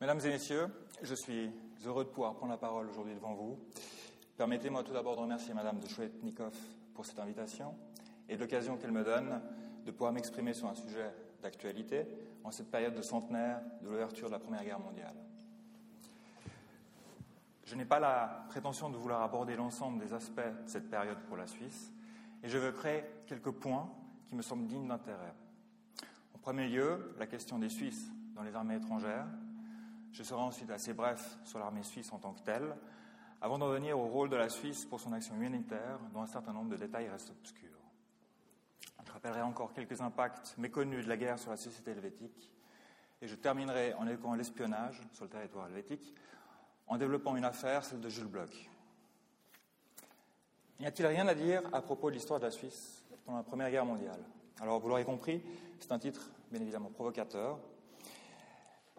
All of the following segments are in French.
Mesdames et messieurs, je suis heureux de pouvoir prendre la parole aujourd'hui devant vous. Permettez-moi tout d'abord de remercier Madame de Chouetnikov pour cette invitation et l'occasion qu'elle me donne de pouvoir m'exprimer sur un sujet d'actualité en cette période de centenaire de l'ouverture de la Première Guerre mondiale. Je n'ai pas la prétention de vouloir aborder l'ensemble des aspects de cette période pour la Suisse, et je veux créer quelques points qui me semblent dignes d'intérêt. En premier lieu, la question des Suisses dans les armées étrangères. Je serai ensuite assez bref sur l'armée suisse en tant que telle, avant d'en venir au rôle de la Suisse pour son action humanitaire, dont un certain nombre de détails restent obscurs. Je rappellerai encore quelques impacts méconnus de la guerre sur la société helvétique, et je terminerai en évoquant l'espionnage sur le territoire helvétique, en développant une affaire, celle de Jules Bloch. N'y a-t-il rien à dire à propos de l'histoire de la Suisse pendant la Première Guerre mondiale? Alors, vous l'aurez compris, c'est un titre bien évidemment provocateur.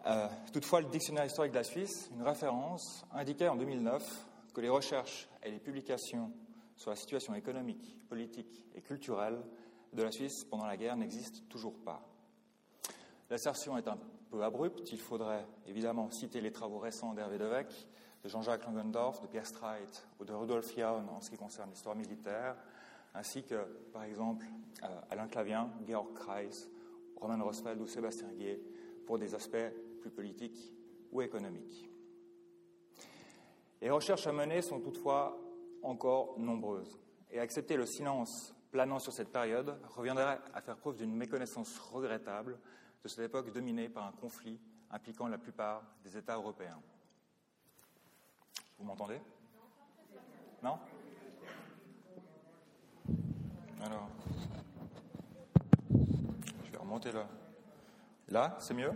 Euh, toutefois, le dictionnaire historique de la Suisse, une référence, indiquait en 2009 que les recherches et les publications sur la situation économique, politique et culturelle de la Suisse pendant la guerre n'existent toujours pas. L'assertion est un peu abrupte. Il faudrait évidemment citer les travaux récents d'Hervé Devec, de Jean-Jacques Langendorf, de Pierre Streit ou de Rudolf Jaun en ce qui concerne l'histoire militaire, ainsi que, par exemple, euh, Alain Clavien, Georg Kreis, Roman Rosfeld ou Sébastien Gué pour des aspects plus politiques ou économiques. Les recherches à mener sont toutefois encore nombreuses, et accepter le silence planant sur cette période reviendrait à faire preuve d'une méconnaissance regrettable de cette époque dominée par un conflit impliquant la plupart des États européens. Vous m'entendez? Non? Alors, je vais remonter là. Là, c'est mieux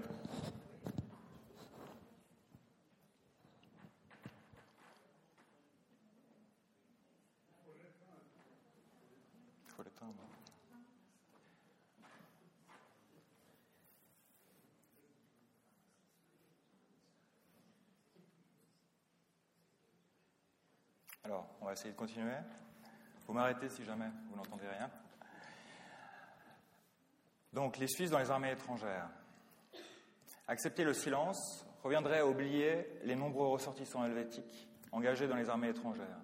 Il faut l'éteindre. Alors, on va essayer de continuer. Vous m'arrêtez si jamais vous n'entendez rien. Donc, les Suisses dans les armées étrangères. Accepter le silence reviendrait à oublier les nombreux ressortissants helvétiques engagés dans les armées étrangères.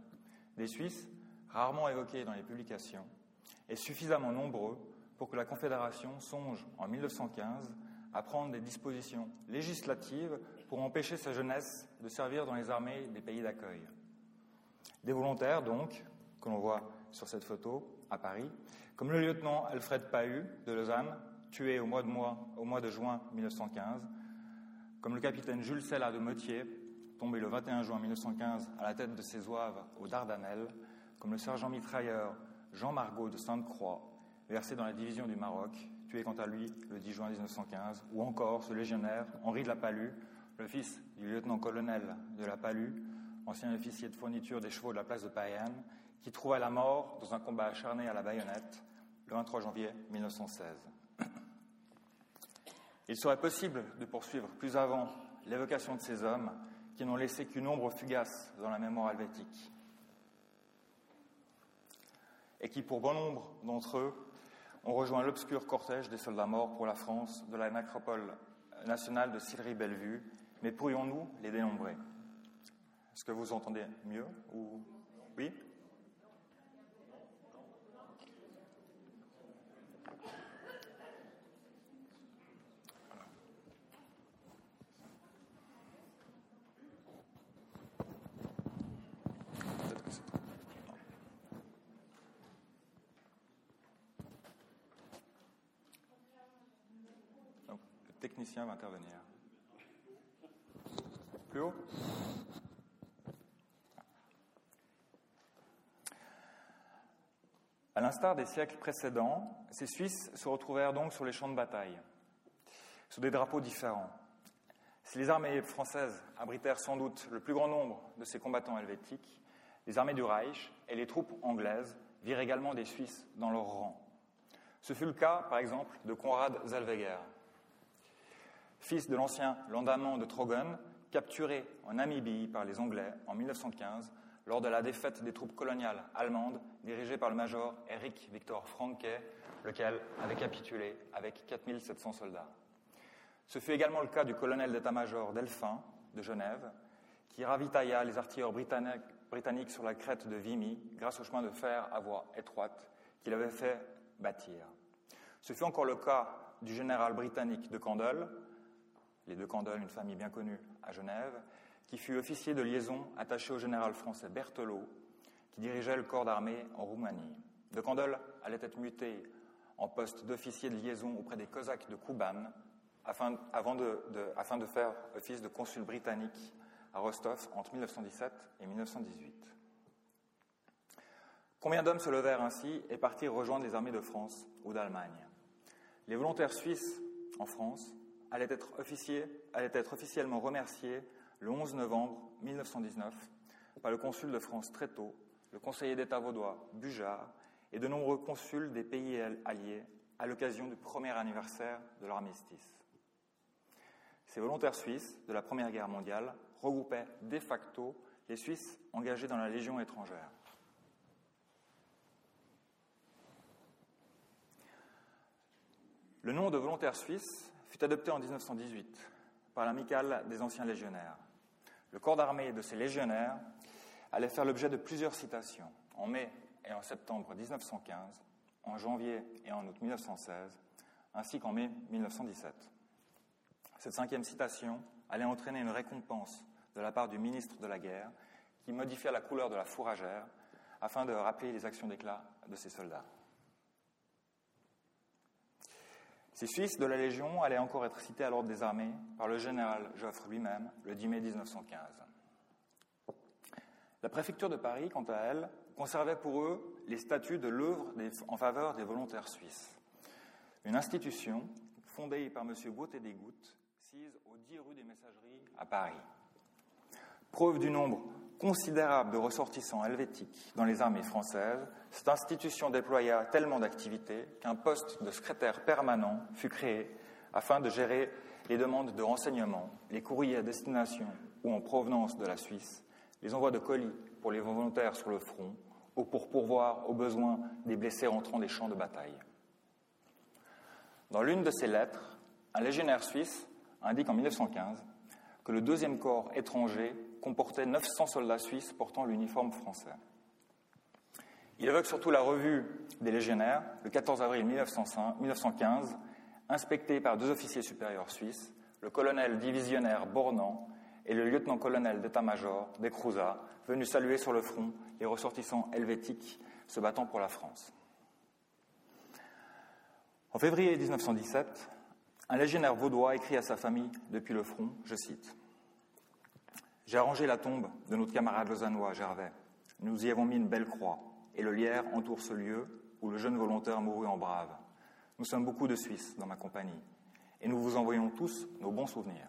Des Suisses, rarement évoqués dans les publications, et suffisamment nombreux pour que la Confédération songe, en 1915, à prendre des dispositions législatives pour empêcher sa jeunesse de servir dans les armées des pays d'accueil. Des volontaires, donc, que l'on voit sur cette photo à Paris, comme le lieutenant Alfred Pahu de Lausanne, tué au mois de, juin 1915, comme le capitaine Jules Sella de Motier, tombé le 21 juin 1915 à la tête de ses oeuvres aux Dardanelles, comme le sergent mitrailleur Jean Margot de Sainte-Croix, versé dans la division du Maroc, tué quant à lui le 10 juin 1915, ou encore ce légionnaire Henri de la Palue, le fils du lieutenant-colonel de la Palue, ancien officier de fourniture des chevaux de la place de Payerne, qui trouva la mort dans un combat acharné à la baïonnette le 23 janvier 1916. Il serait possible de poursuivre plus avant l'évocation de ces hommes qui n'ont laissé qu'une ombre fugace dans la mémoire helvétique et qui, pour bon nombre d'entre eux, ont rejoint l'obscur cortège des soldats morts pour la France de la nécropole nationale de Sillery-Bellevue. Mais pourrions-nous les dénombrer? Est-ce que vous entendez mieux ou oui? Le technicien va intervenir. Plus haut? L'instar des siècles précédents, ces Suisses se retrouvèrent donc sur les champs de bataille, sous des drapeaux différents. Si les armées françaises abritèrent sans doute le plus grand nombre de ces combattants helvétiques, les armées du Reich et les troupes anglaises virent également des Suisses dans leurs rangs. Ce fut le cas, par exemple, de Conrad Zellweger, fils de l'ancien landamment de Trogen, capturé en Namibie par les Anglais en 1915 lors de la défaite des troupes coloniales allemandes dirigées par le major Erich Victor Franke, lequel avait capitulé avec 4700 soldats. Ce fut également le cas du colonel d'état-major Delphin de Genève, qui ravitailla les artilleurs britanniques sur la crête de Vimy grâce au chemin de fer à voie étroite qu'il avait fait bâtir. Ce fut encore le cas du général britannique de Candolle, les deux Candolle, une famille bien connue à Genève, qui fut officier de liaison attaché au général français Berthelot, qui dirigeait le corps d'armée en Roumanie. De Candolle allait être muté en poste d'officier de liaison auprès des Cosaques de Kuban, afin, avant de, de faire office de consul britannique à Rostov entre 1917 et 1918. Combien d'hommes se levèrent ainsi et partirent rejoindre les armées de France ou d'Allemagne? Les volontaires suisses en France allaient être, allaient être officiellement remerciés le 11 novembre 1919 par le consul de France Tréteau, le conseiller d'État vaudois Bujard et de nombreux consuls des pays alliés à l'occasion du premier anniversaire de l'armistice. Ces volontaires suisses de la Première Guerre mondiale regroupaient de facto les Suisses engagés dans la Légion étrangère. Le nom de volontaires suisses fut adopté en 1918 par l'amicale des anciens légionnaires. Le corps d'armée de ces légionnaires allait faire l'objet de plusieurs citations en mai et en septembre 1915, en janvier et en août 1916, ainsi qu'en mai 1917. Cette cinquième citation allait entraîner une récompense de la part du ministre de la Guerre qui modifia la couleur de la fourragère afin de rappeler les actions d'éclat de ses soldats. Ces Suisses de la Légion allaient encore être cités à l'ordre des armées par le général Joffre lui-même le 10 mai 1915. La préfecture de Paris, quant à elle, conservait pour eux les statuts de l'œuvre en faveur des volontaires suisses. Une institution fondée par M. Gauthier des Gouttes au 10 rue des Messageries à Paris. Preuve du nombre considérable de ressortissants helvétiques dans les armées françaises, cette institution déploya tellement d'activités qu'un poste de secrétaire permanent fut créé afin de gérer les demandes de renseignements, les courriers à destination ou en provenance de la Suisse, les envois de colis pour les volontaires sur le front ou pour pourvoir aux besoins des blessés rentrant des champs de bataille. Dans l'une de ces lettres, un légionnaire suisse indique en 1915 que le deuxième corps étranger comportait 900 soldats suisses portant l'uniforme français. Il évoque surtout la revue des légionnaires, le 14 avril 1915, inspectée par deux officiers supérieurs suisses, le colonel divisionnaire Bornand et le lieutenant-colonel d'état-major Descrouzat, venus saluer sur le front les ressortissants helvétiques se battant pour la France. En février 1917, un légionnaire vaudois écrit à sa famille depuis le front, je cite J'ai arrangé la tombe de notre camarade lausannois, Gervais. Nous y avons mis une belle croix, et le lierre entoure ce lieu où le jeune volontaire mourut en brave. Nous sommes beaucoup de Suisses dans ma compagnie, et nous vous envoyons tous nos bons souvenirs.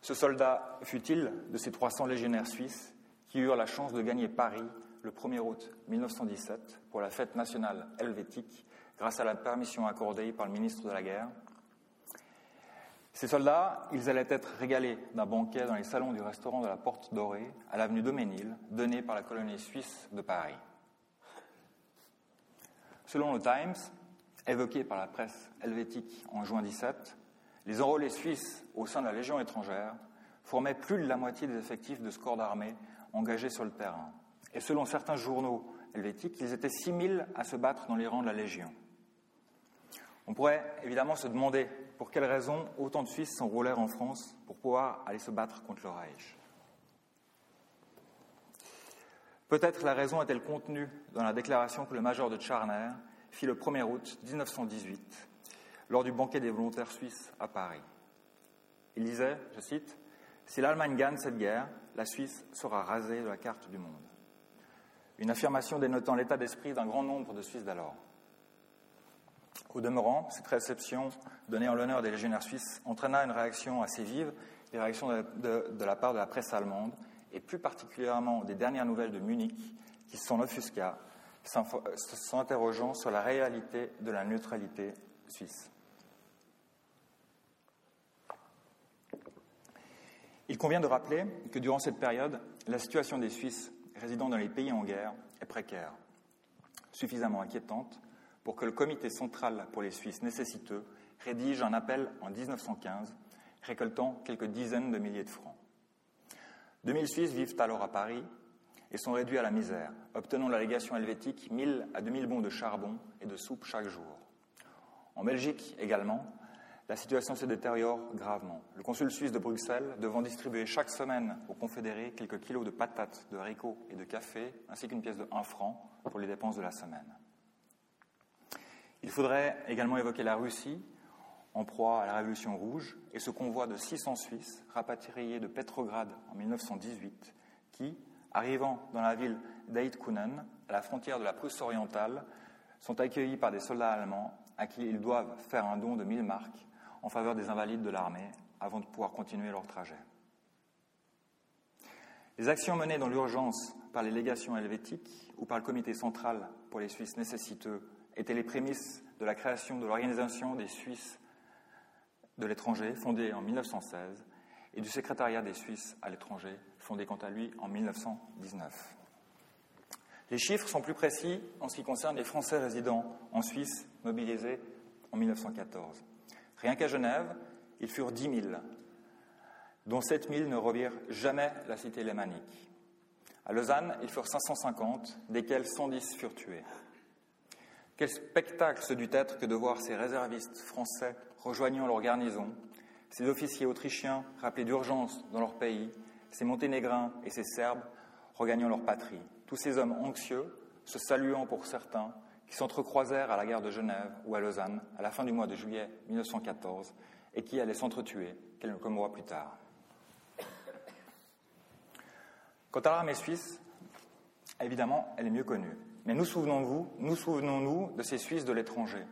Ce soldat fut-il de ces 300 légionnaires suisses qui eurent la chance de gagner Paris le 1er août 1917 pour la fête nationale helvétique grâce à la permission accordée par le ministre de la Guerre. Ces soldats, ils allaient être régalés d'un banquet dans les salons du restaurant de la Porte Dorée à l'avenue Doménil, donné par la colonie suisse de Paris. Selon le Times, évoqué par la presse helvétique en juin 17, les enrôlés suisses au sein de la Légion étrangère formaient plus de la moitié des effectifs de ce corps d'armée engagés sur le terrain. Et selon certains journaux helvétiques, ils étaient 6000 à se battre dans les rangs de la Légion. On pourrait évidemment se demander pour quelles raisons autant de Suisses s'enrôlèrent en France pour pouvoir aller se battre contre le Reich? Peut-être la raison est-elle contenue dans la déclaration que le major de Charner fit le 1er août 1918 lors du banquet des volontaires suisses à Paris. Il disait, je cite, Si l'Allemagne gagne cette guerre, la Suisse sera rasée de la carte du monde. Une affirmation dénotant l'état d'esprit d'un grand nombre de Suisses d'alors. Au demeurant, cette réception donnée en l'honneur des légionnaires suisses entraîna une réaction assez vive, des réactions de, la part de la presse allemande, et plus particulièrement des dernières nouvelles de Munich, qui s'en offusqua, s'interrogeant sur la réalité de la neutralité suisse. Il convient de rappeler que durant cette période, la situation des Suisses résidant dans les pays en guerre est précaire, suffisamment inquiétante pour que le comité central pour les Suisses nécessiteux rédige un appel en 1915, récoltant quelques dizaines de milliers de francs. 2000 Suisses vivent alors à Paris et sont réduits à la misère, obtenant la légation helvétique 1000 à 2000 bons de charbon et de soupe chaque jour. En Belgique également, la situation se détériore gravement. Le consul suisse de Bruxelles devant distribuer chaque semaine aux confédérés quelques kilos de patates, de haricots et de café, ainsi qu'une pièce de 1 franc pour les dépenses de la semaine. Il faudrait également évoquer la Russie, en proie à la Révolution rouge, et ce convoi de 600 Suisses rapatriés de Petrograd en 1918, qui, arrivant dans la ville d'Eidkunen, à la frontière de la Prusse orientale, sont accueillis par des soldats allemands à qui ils doivent faire un don de 1000 marques en faveur des invalides de l'armée avant de pouvoir continuer leur trajet. Les actions menées dans l'urgence par les légations helvétiques ou par le comité central pour les Suisses nécessiteux étaient les prémices de la création de l'Organisation des Suisses de l'étranger, fondée en 1916, et du secrétariat des Suisses à l'étranger, fondé quant à lui en 1919. Les chiffres sont plus précis en ce qui concerne les Français résidant en Suisse mobilisés en 1914. Rien qu'à Genève, ils furent 10 000, dont 7 000 ne revirent jamais la cité lémanique. À Lausanne, ils furent 550, desquels 110 furent tués. Quel spectacle ce dut être que de voir ces réservistes français rejoignant leur garnison, ces officiers autrichiens rappelés d'urgence dans leur pays, ces monténégrins et ces serbes regagnant leur patrie. Tous ces hommes anxieux, se saluant pour certains, qui s'entrecroisèrent à la gare de Genève ou à Lausanne à la fin du mois de juillet 1914 et qui allaient s'entretuer quelques mois plus tard. Quant à l'armée suisse, évidemment, elle est mieux connue. Mais nous souvenons-nous nous souvenons de ces Suisses de l'étranger.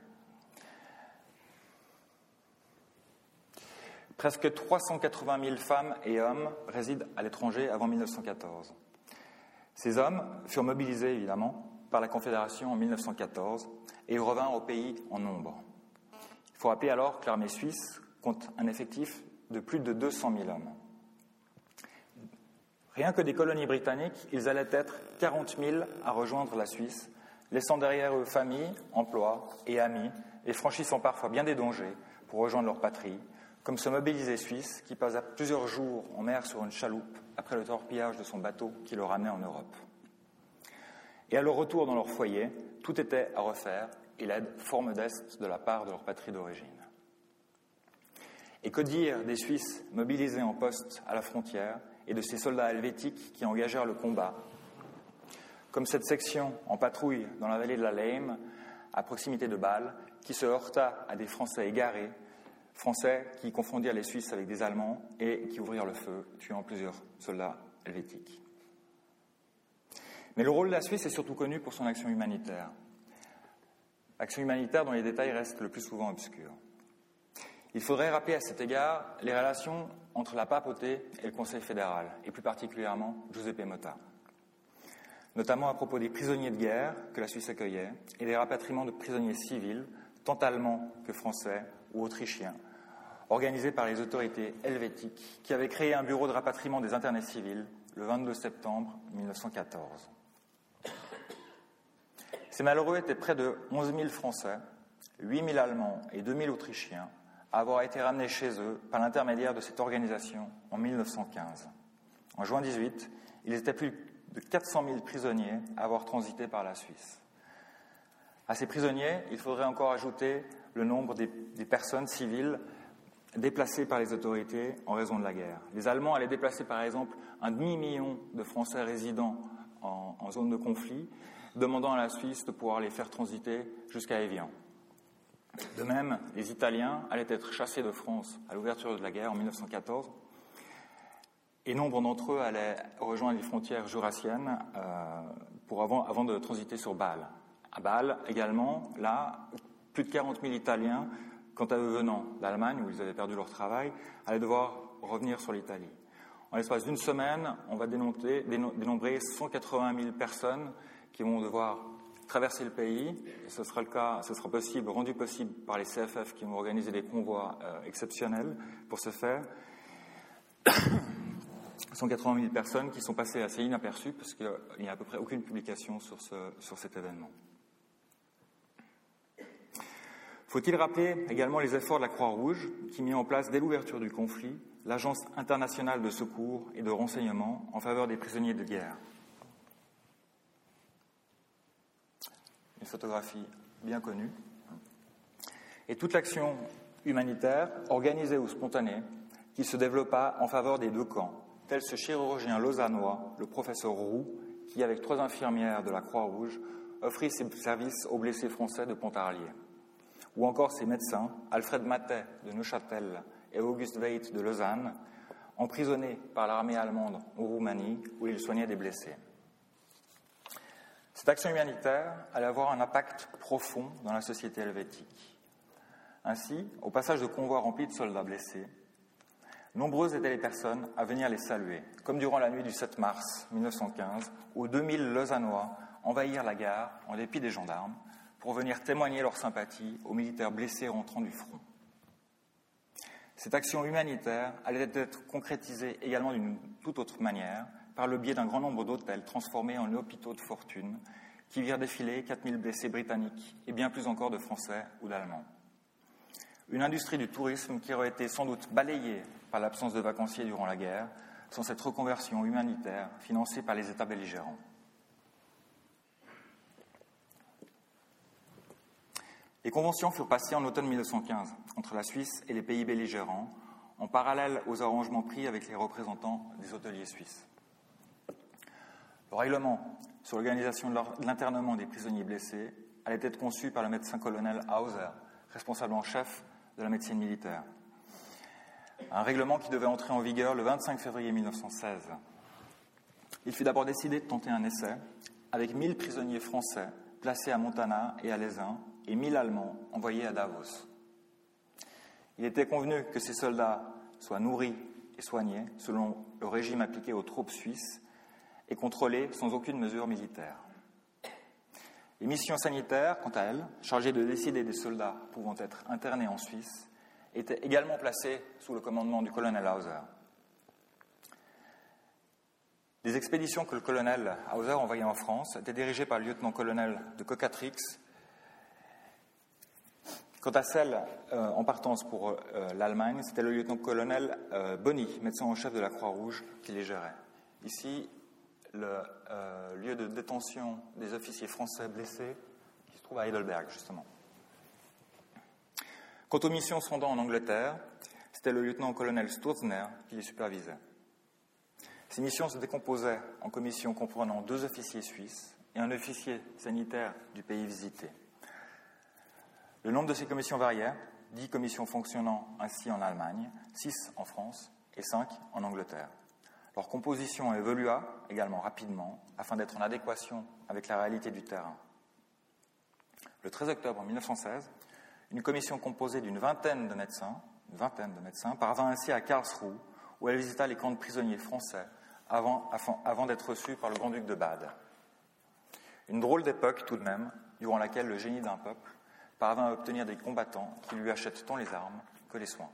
Presque 380 000 femmes et hommes résident à l'étranger avant 1914. Ces hommes furent mobilisés, évidemment, par la Confédération en 1914 et revinrent au pays en nombre. Il faut rappeler alors que l'armée suisse compte un effectif de plus de 200 000 hommes. Rien que des colonies britanniques, ils allaient être 40 000 à rejoindre la Suisse, laissant derrière eux famille, emploi et amis, et franchissant parfois bien des dangers pour rejoindre leur patrie, comme ce mobilisé suisse qui passa plusieurs jours en mer sur une chaloupe après le torpillage de son bateau qui le ramenait en Europe. Et à leur retour dans leur foyer, tout était à refaire et l'aide fort modeste de la part de leur patrie d'origine. Et que dire des Suisses mobilisés en poste à la frontière et de ces soldats helvétiques qui engagèrent le combat Comme cette section en patrouille dans la vallée de la Leim, à proximité de Bâle, qui se heurta à des Français égarés, Français qui confondirent les Suisses avec des Allemands et qui ouvrirent le feu, tuant plusieurs soldats helvétiques. Mais le rôle de la Suisse est surtout connu pour son action humanitaire. Action humanitaire dont les détails restent le plus souvent obscurs. Il faudrait rappeler à cet égard les relations entre la papauté et le Conseil fédéral, et plus particulièrement Giuseppe Motta. Notamment à propos des prisonniers de guerre que la Suisse accueillait et des rapatriements de prisonniers civils, tant allemands que français ou autrichiens, organisés par les autorités helvétiques qui avaient créé un bureau de rapatriement des internés civils le 22 septembre 1914. Ces malheureux étaient près de 11 000 Français, 8 000 Allemands et 2 000 Autrichiens à avoir été ramenés chez eux par l'intermédiaire de cette organisation en 1915. En juin 18, il étaient plus de 400 000 prisonniers à avoir transité par la Suisse. À ces prisonniers, il faudrait encore ajouter le nombre des, personnes civiles déplacées par les autorités en raison de la guerre. Les Allemands allaient déplacer par exemple un demi-million de Français résidant en, en zone de conflit demandant à la Suisse de pouvoir les faire transiter jusqu'à Évian. De même, les Italiens allaient être chassés de France à l'ouverture de la guerre en 1914, et nombre d'entre eux allaient rejoindre les frontières jurassiennes euh, pour avant, de transiter sur Bâle. À Bâle également, là, plus de 40 000 Italiens, quant à eux venant d'Allemagne, où ils avaient perdu leur travail, allaient devoir revenir sur l'Italie. En l'espace d'une semaine, on va dénombrer, dénombrer 180 000 personnes qui vont devoir traverser le pays, et ce sera le cas, ce sera possible, rendu possible par les CFF qui vont organiser des convois euh, exceptionnels pour ce faire. 180 000 personnes qui sont passées assez inaperçues parce qu'il n'y a à peu près aucune publication sur, sur cet événement. Faut-il rappeler également les efforts de la Croix-Rouge qui mit en place dès l'ouverture du conflit l'Agence internationale de secours et de renseignement en faveur des prisonniers de guerre? Photographie bien connue. Et toute l'action humanitaire, organisée ou spontanée, qui se développa en faveur des deux camps, tel ce chirurgien lausannois, le professeur Roux, qui, avec trois infirmières de la Croix-Rouge, offrit ses services aux blessés français de Pontarlier ou encore ses médecins, Alfred Matet de Neuchâtel et Auguste Veit de Lausanne, emprisonnés par l'armée allemande en Roumanie, où ils soignaient des blessés. Cette action humanitaire allait avoir un impact profond dans la société helvétique. Ainsi, au passage de convois remplis de soldats blessés, nombreuses étaient les personnes à venir les saluer, comme durant la nuit du 7 mars 1915, où 2000 Lausannois envahirent la gare en dépit des gendarmes pour venir témoigner leur sympathie aux militaires blessés rentrant du front. Cette action humanitaire allait être concrétisée également d'une toute autre manière par le biais d'un grand nombre d'hôtels transformés en hôpitaux de fortune qui virent défiler 4000 blessés britanniques et bien plus encore de Français ou d'Allemands. Une industrie du tourisme qui aurait été sans doute balayée par l'absence de vacanciers durant la guerre sans cette reconversion humanitaire financée par les États belligérants. Les conventions furent passées en automne 1915 entre la Suisse et les pays belligérants, en parallèle aux arrangements pris avec les représentants des hôteliers suisses. Le règlement sur l'organisation de l'internement des prisonniers blessés allait être conçu par le médecin-colonel Hauser, responsable en chef de la médecine militaire. Un règlement qui devait entrer en vigueur le 25 février 1916. Il fut d'abord décidé de tenter un essai avec 1000 prisonniers français placés à Montana et à Lézin et 1000 Allemands envoyés à Davos. Il était convenu que ces soldats soient nourris et soignés selon le régime appliqué aux troupes suisses et contrôlés sans aucune mesure militaire. Les missions sanitaires, quant à elles, chargées de décider des soldats pouvant être internés en Suisse, étaient également placées sous le commandement du colonel Hauser. Les expéditions que le colonel Hauser envoyait en France étaient dirigées par le lieutenant-colonel de Cocatrix Quant à celle euh, en partance pour euh, l'Allemagne, c'était le lieutenant-colonel euh, Bonny, médecin en chef de la Croix-Rouge, qui les gérait. Ici, le lieu de détention des officiers français blessés, qui se trouve à Heidelberg, justement. Quant aux missions se rendant en Angleterre, c'était le lieutenant-colonel Sturzner qui les supervisait. Ces missions se décomposaient en commissions comprenant deux officiers suisses et un officier sanitaire du pays visité. Le nombre de ces commissions variait, 10 commissions fonctionnant ainsi en Allemagne, 6 en France et 5 en Angleterre. Leur composition évolua également rapidement afin d'être en adéquation avec la réalité du terrain. Le 13 octobre 1916, une commission composée d'une vingtaine de médecins, parvint ainsi à Karlsruhe où elle visita les camps de prisonniers français avant, avant d'être reçue par le grand-duc de Bade. Une drôle d'époque tout de même, durant laquelle le génie d'un peuple parvint à obtenir des combattants qui lui achètent tant les armes que les soins.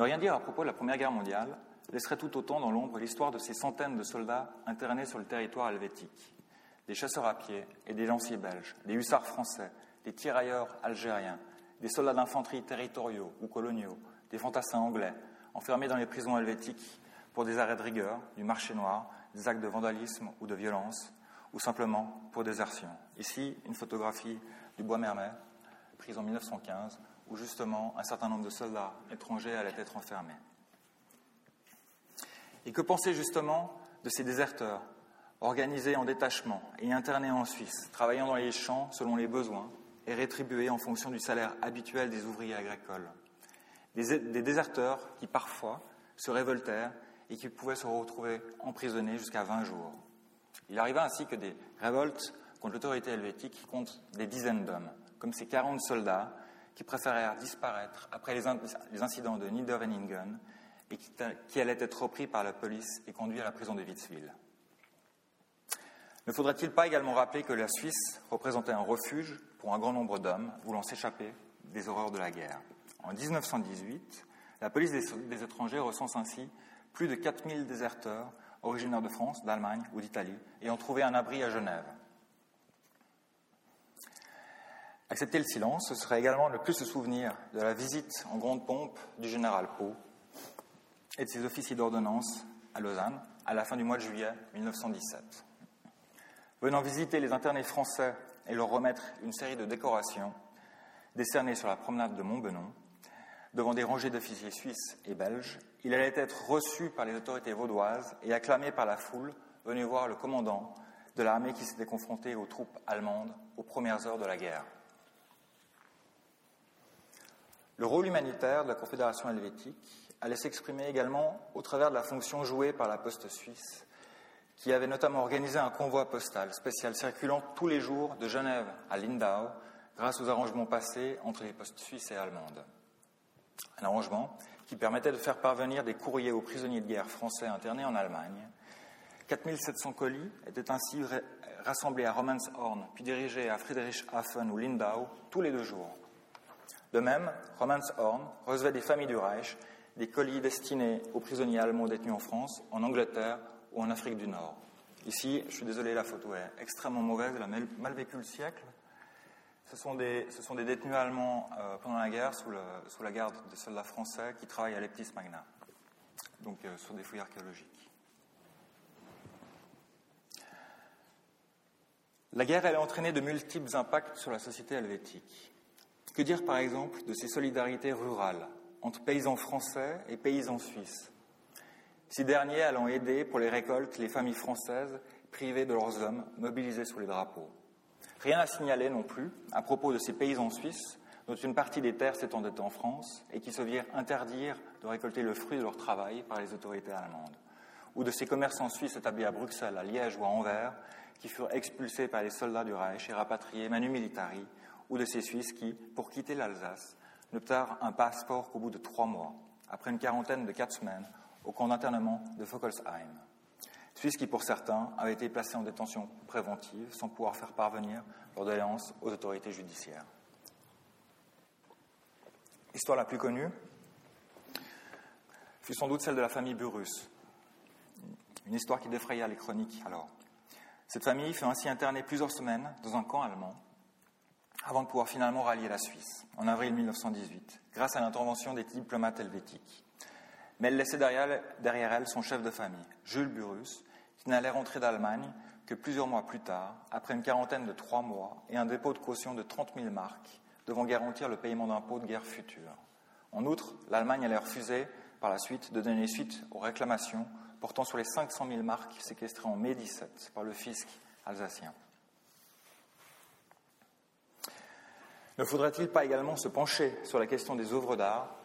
Ne rien dire à propos de la Première Guerre mondiale laisserait tout autant dans l'ombre l'histoire de ces centaines de soldats internés sur le territoire helvétique, des chasseurs à pied et des lanciers belges, des hussards français, des tirailleurs algériens, des soldats d'infanterie territoriaux ou coloniaux, des fantassins anglais, enfermés dans les prisons helvétiques pour des arrêts de rigueur, du marché noir, des actes de vandalisme ou de violence, ou simplement pour désertion. Ici, une photographie du Bois Mermet, prise en 1915, où justement un certain nombre de soldats étrangers allaient être enfermés. Et que penser justement de ces déserteurs, organisés en détachement et internés en Suisse, travaillant dans les champs selon les besoins et rétribués en fonction du salaire habituel des ouvriers agricoles Des, des déserteurs qui parfois se révoltèrent et qui pouvaient se retrouver emprisonnés jusqu'à 20 jours. Il arriva ainsi que des révoltes contre l'autorité helvétique comptent des dizaines d'hommes, comme ces 40 soldats qui préférèrent disparaître après les, incidents de Niederweningen et qui, allaient être repris par la police et conduits à la prison de Witzwil. Ne faudrait-il pas également rappeler que la Suisse représentait un refuge pour un grand nombre d'hommes voulant s'échapper des horreurs de la guerre? En 1918, la police des, des étrangers recense ainsi plus de 4000 déserteurs originaires de France, d'Allemagne ou d'Italie, ayant trouvé un abri à Genève. Accepter le silence, ce serait également ne plus se souvenir de la visite en grande pompe du général Pau et de ses officiers d'ordonnance à Lausanne à la fin du mois de juillet 1917. Venant visiter les internés français et leur remettre une série de décorations décernées sur la promenade de Montbenon, devant des rangées d'officiers suisses et belges, il allait être reçu par les autorités vaudoises et acclamé par la foule venue voir le commandant de l'armée qui s'était confrontée aux troupes allemandes aux premières heures de la guerre. Le rôle humanitaire de la Confédération helvétique allait s'exprimer également au travers de la fonction jouée par la poste suisse, qui avait notamment organisé un convoi postal spécial circulant tous les jours de Genève à Lindau grâce aux arrangements passés entre les postes suisses et allemandes. Un arrangement qui permettait de faire parvenir des courriers aux prisonniers de guerre français internés en Allemagne. 4700 colis étaient ainsi rassemblés à Romanshorn, puis dirigés à Friedrichshafen ou Lindau tous les deux jours. De même, Romanshorn recevait des familles du Reich des colis destinés aux prisonniers allemands détenus en France, en Angleterre ou en Afrique du Nord. Ici, je suis désolé, la photo est extrêmement mauvaise, elle a mal vécu le siècle. Ce sont des, détenus allemands euh, pendant la guerre sous, la garde des soldats français qui travaillent à Leptis Magna, donc euh, sur des fouilles archéologiques. La guerre, elle a entraîné de multiples impacts sur la société helvétique. Que dire par exemple de ces solidarités rurales entre paysans français et paysans suisses Ces derniers allant aider pour les récoltes les familles françaises privées de leurs hommes mobilisés sous les drapeaux? Rien à signaler non plus à propos de ces paysans suisses dont une partie des terres s'étendait en France et qui se virent interdire de récolter le fruit de leur travail par les autorités allemandes, ou de ces commerçants suisses établis à Bruxelles, à Liège ou à Anvers qui furent expulsés par les soldats du Reich et rapatriés manu militari ou de ces Suisses qui, pour quitter l'Alsace, n'obtinrent un passeport qu'au bout de trois mois, après une quarantaine de quatre semaines, au camp d'internement de Fockelsheim. Suisses qui, pour certains, avaient été placés en détention préventive sans pouvoir faire parvenir leur doléance aux autorités judiciaires. L'histoire la plus connue fut sans doute celle de la famille Burrus, une histoire qui défraya les chroniques alors. Cette famille fut ainsi internée plusieurs semaines dans un camp allemand avant de pouvoir finalement rallier la Suisse en avril 1918, grâce à l'intervention des diplomates helvétiques. Mais elle laissait derrière, elle son chef de famille, Jules Burrus, qui n'allait rentrer d'Allemagne que plusieurs mois plus tard, après une quarantaine de trois mois et un dépôt de caution de 30 000 marques, devant garantir le paiement d'impôts de guerre future. En outre, l'Allemagne allait refuser par la suite de donner suite aux réclamations portant sur les 500 000 marques séquestrées en mai 17 par le fisc alsacien. Ne faudrait-il pas également se pencher sur la question des œuvres d'art?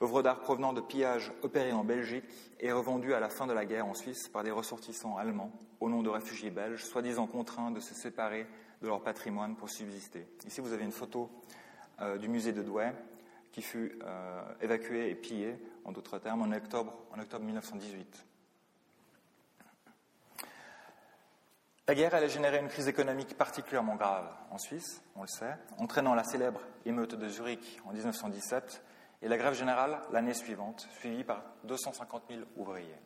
Œuvres d'art provenant de pillages opérés en Belgique et revendus à la fin de la guerre en Suisse par des ressortissants allemands au nom de réfugiés belges, soi-disant contraints de se séparer de leur patrimoine pour subsister. Ici, vous avez une photo euh, du musée de Douai qui fut euh, évacué et pillé, en d'autres termes, en octobre 1918. La guerre, elle a généré une crise économique particulièrement grave en Suisse, on le sait, entraînant la célèbre émeute de Zurich en 1917 et la grève générale l'année suivante, suivie par 250 000 ouvriers.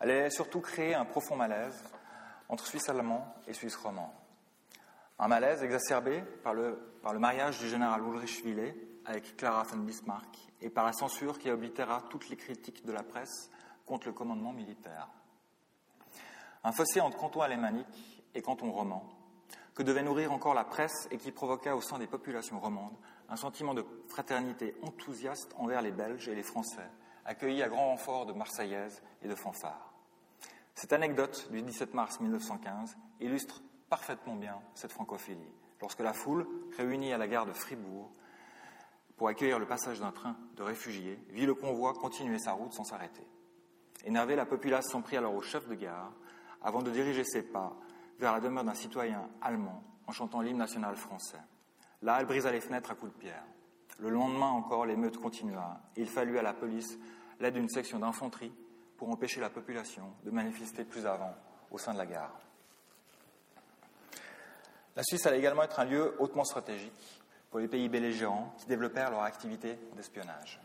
Elle a surtout créé un profond malaise entre Suisse allemand et Suisse roman. Un malaise exacerbé par le, mariage du général Ulrich Willet avec Clara von Bismarck et par la censure qui oblitéra toutes les critiques de la presse contre le commandement militaire. Un fossé entre canton alémanique et canton roman, que devait nourrir encore la presse et qui provoqua au sein des populations romandes un sentiment de fraternité enthousiaste envers les Belges et les Français, accueillis à grand renfort de Marseillaises et de fanfares. Cette anecdote du 17 mars 1915 illustre parfaitement bien cette francophilie, lorsque la foule, réunie à la gare de Fribourg pour accueillir le passage d'un train de réfugiés, vit le convoi continuer sa route sans s'arrêter. Énervé, la populace s'en prit alors au chef de gare avant de diriger ses pas vers la demeure d'un citoyen allemand en chantant l'hymne national français. Là, elle brisa les fenêtres à coups de pierre. Le lendemain encore, l'émeute continua. Il fallut à la police l'aide d'une section d'infanterie pour empêcher la population de manifester plus avant au sein de la gare. La Suisse allait également être un lieu hautement stratégique pour les pays belligérants qui développèrent leur activité d'espionnage.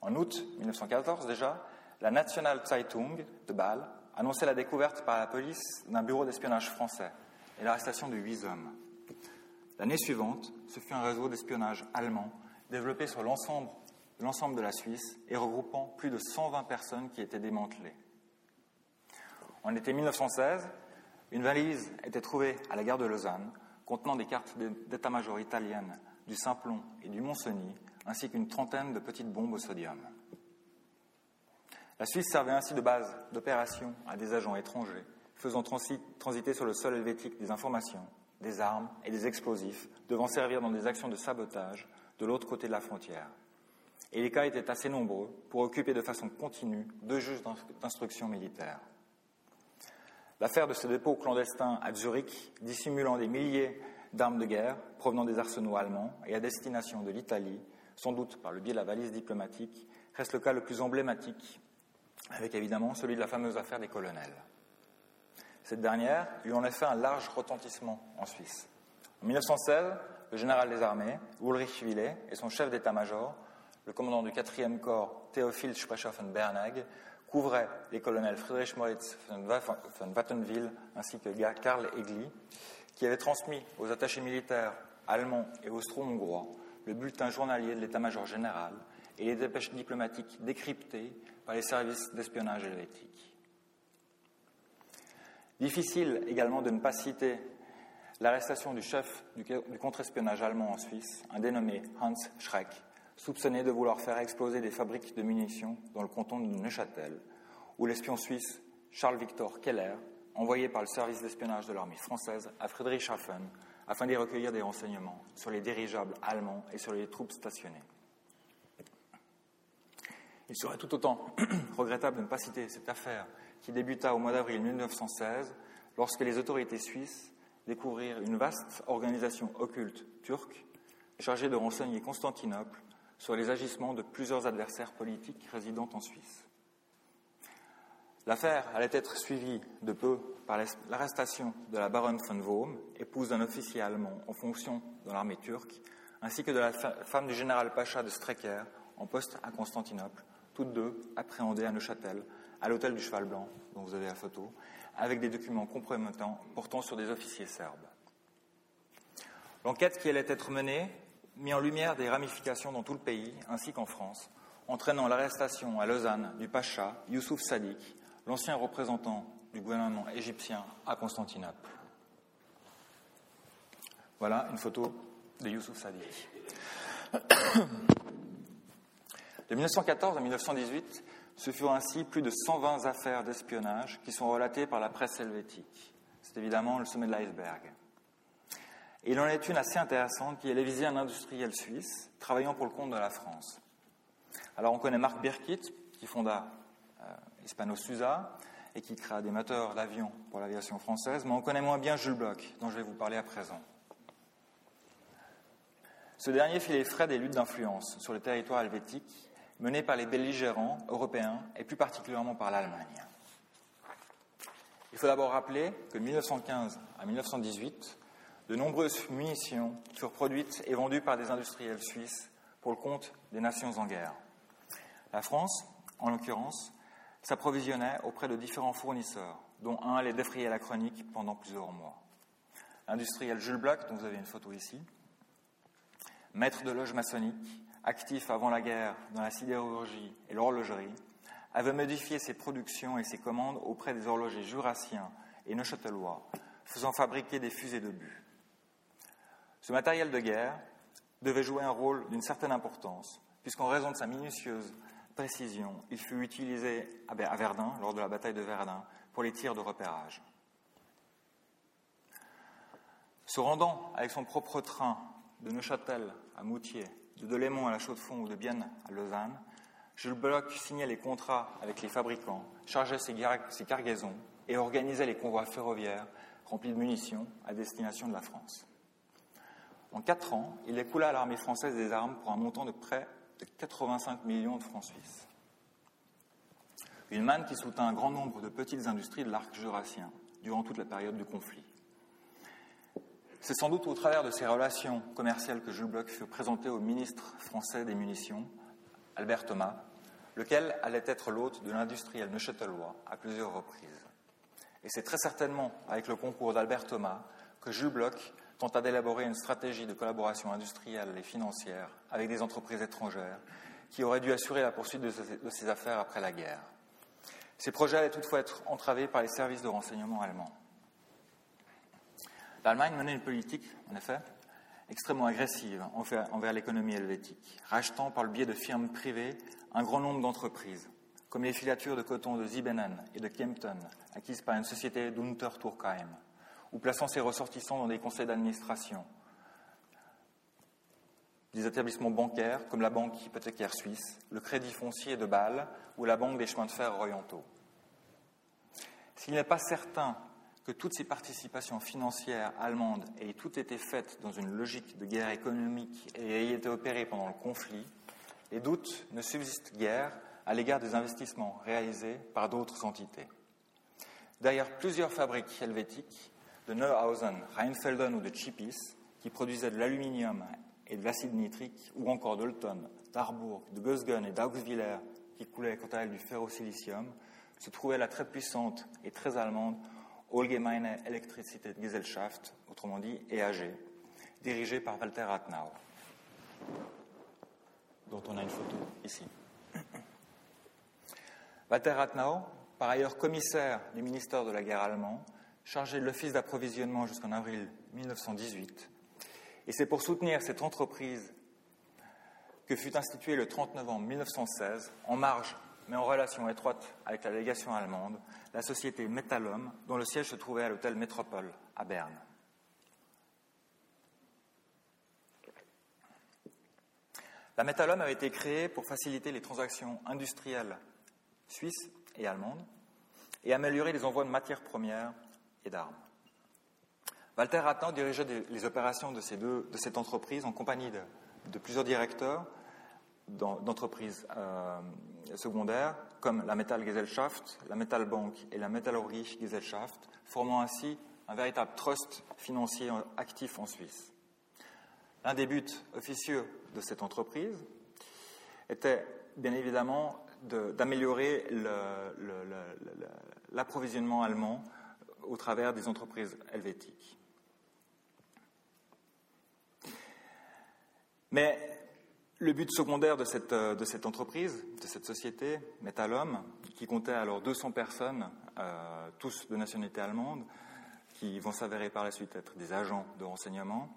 En août 1914 déjà, la National Zeitung de Bâle annonçait la découverte par la police d'un bureau d'espionnage français, et l'arrestation de huit hommes. L'année suivante, ce fut un réseau d'espionnage allemand développé sur l'ensemble de la Suisse et regroupant plus de 120 personnes qui étaient démantelées. En été 1916, une valise était trouvée à la gare de Lausanne contenant des cartes d'état-major italiennes du Simplon et du Mont-Cenis, ainsi qu'une trentaine de petites bombes au sodium. La Suisse servait ainsi de base d'opération à des agents étrangers, faisant transiter sur le sol helvétique des informations, des armes et des explosifs, devant servir dans des actions de sabotage de l'autre côté de la frontière. Et les cas étaient assez nombreux pour occuper de façon continue deux juges d'instruction militaire. L'affaire de ce dépôt clandestin à Zurich, dissimulant des milliers d'armes de guerre provenant des arsenaux allemands et à destination de l'Italie, sans doute par le biais de la valise diplomatique, reste le cas le plus emblématique, avec évidemment celui de la fameuse affaire des colonels. Cette dernière eut en effet un large retentissement en Suisse. En 1916, le général des armées, Ulrich Willet, et son chef d'état-major, le commandant du 4e corps, Théophile Sprecher-von-Bernag, couvraient les colonels Friedrich Moritz von Wattenwil ainsi que Karl Egli, qui avaient transmis aux attachés militaires allemands et austro-hongrois le bulletin journalier de l'état-major général et les dépêches diplomatiques décryptées par les services d'espionnage helvétiques. Difficile également de ne pas citer l'arrestation du chef du contre-espionnage allemand en Suisse, un dénommé Hans Schreck, soupçonné de vouloir faire exploser des fabriques de munitions dans le canton de Neuchâtel, où l'espion suisse Charles-Victor Keller, envoyé par le service d'espionnage de l'armée française à Friedrichshafen afin d'y recueillir des renseignements sur les dirigeables allemands et sur les troupes stationnées. Il serait tout autant regrettable de ne pas citer cette affaire qui débuta au mois d'avril 1916 lorsque les autorités suisses découvrirent une vaste organisation occulte turque chargée de renseigner Constantinople sur les agissements de plusieurs adversaires politiques résidant en Suisse. L'affaire allait être suivie de peu par l'arrestation de la baronne von Vohm, épouse d'un officier allemand en fonction dans l'armée turque, ainsi que de la femme du général Pacha de Strecker, en poste à Constantinople, toutes deux appréhendées à Neuchâtel, à l'hôtel du Cheval Blanc, dont vous avez la photo, avec des documents compromettants portant sur des officiers serbes. L'enquête qui allait être menée mis en lumière des ramifications dans tout le pays, ainsi qu'en France, entraînant l'arrestation à Lausanne du pacha Youssouf Sadik, l'ancien représentant du gouvernement égyptien à Constantinople. Voilà une photo de Youssouf Sadik. De 1914 à 1918, ce furent ainsi plus de 120 affaires d'espionnage qui sont relatées par la presse helvétique. C'est évidemment le sommet de l'iceberg. Et il en est une assez intéressante qui est visée un industriel suisse travaillant pour le compte de la France. Alors on connaît Marc Birkit, qui fonda euh, Hispano-Susa et qui créa des moteurs d'avion pour l'aviation française, mais on connaît moins bien Jules Bloch, dont je vais vous parler à présent. Ce dernier fit les frais des luttes d'influence sur le territoire helvétique menées par les belligérants européens et plus particulièrement par l'Allemagne. Il faut d'abord rappeler que de 1915 à 1918, de nombreuses munitions furent produites et vendues par des industriels suisses pour le compte des nations en guerre. La France, en l'occurrence, s'approvisionnait auprès de différents fournisseurs, dont un allait défrayer la chronique pendant plusieurs mois. L'industriel Jules Bloch, dont vous avez une photo ici, maître de loge maçonnique, actif avant la guerre dans la sidérurgie et l'horlogerie, avait modifié ses productions et ses commandes auprès des horlogers jurassiens et neuchâtelois, faisant fabriquer des fusées de but. Ce matériel de guerre devait jouer un rôle d'une certaine importance, puisqu'en raison de sa minutieuse précision, il fut utilisé à Verdun, lors de la bataille de Verdun, pour les tirs de repérage. Se rendant avec son propre train de Neuchâtel à Moutier, de Delémont à la Chaux-de-Fonds ou de Bienne à Lausanne, Jules Bloch signait les contrats avec les fabricants, chargeait ses, ses cargaisons et organisait les convois ferroviaires remplis de munitions à destination de la France. En quatre ans, il écoula à l'armée française des armes pour un montant de près de 85 millions de francs suisses. Une manne qui soutint un grand nombre de petites industries de l'arc jurassien durant toute la période du conflit. C'est sans doute au travers de ces relations commerciales que Jules Bloch fut présenté au ministre français des munitions, Albert Thomas, lequel allait être l'hôte de l'industriel neuchâtelois à plusieurs reprises. Et c'est très certainement avec le concours d'Albert Thomas que Jules Bloch tenta d'élaborer une stratégie de collaboration industrielle et financière avec des entreprises étrangères qui auraient dû assurer la poursuite de ses affaires après la guerre. Ces projets allaient toutefois être entravés par les services de renseignement allemands. L'Allemagne menait une politique, en effet, extrêmement agressive envers l'économie helvétique, rachetant par le biais de firmes privées un grand nombre d'entreprises, comme les filatures de coton de Zibenen et de Kempten, acquises par une société d'Unter-Turkheim, ou plaçant ses ressortissants dans des conseils d'administration, des établissements bancaires comme la Banque hypothécaire suisse, le Crédit foncier de Bâle ou la Banque des chemins de fer orientaux. S'il n'est pas certain que toutes ces participations financières allemandes aient toutes été faites dans une logique de guerre économique et aient été opérées pendant le conflit, les doutes ne subsistent guère à l'égard des investissements réalisés par d'autres entités. Derrière plusieurs fabriques helvétiques, de Neuhausen, Rheinfelden ou de Chipis, qui produisaient de l'aluminium et de l'acide nitrique, ou encore d'Olton, d'Arbourg, de Gösgen et d'Auxwiller, qui coulaient quant à elles du ferrosilicium, se trouvait la très puissante et très allemande Allgemeine Gesellschaft, autrement dit EAG, dirigée par Walter Rathenau, dont on a une photo ici. Walter Rathenau, par ailleurs commissaire du ministère de la guerre allemand, chargé de l'office d'approvisionnement jusqu'en avril 1918, et c'est pour soutenir cette entreprise que fut instituée le 30 novembre 1916, en marge mais en relation étroite avec la délégation allemande, la société Metallum, dont le siège se trouvait à l'hôtel Métropole à Berne. La Metallum avait été créée pour faciliter les transactions industrielles suisses et allemandes et améliorer les envois de matières premières et d'armes. Walter Rattan dirigeait les opérations de, ces deux, de cette entreprise en compagnie de plusieurs directeurs d'entreprises euh, secondaires comme la Metallgesellschaft, la Metallbank et la Metallurgische Gesellschaft, formant ainsi un véritable trust financier actif en Suisse. L'un des buts officieux de cette entreprise était bien évidemment d'améliorer l'approvisionnement allemand au travers des entreprises helvétiques. Mais le but secondaire de cette, euh, de cette, entreprise, de cette société, Metallum, qui comptait alors 200 personnes, euh, tous de nationalité allemande, qui vont s'avérer par la suite être des agents de renseignement,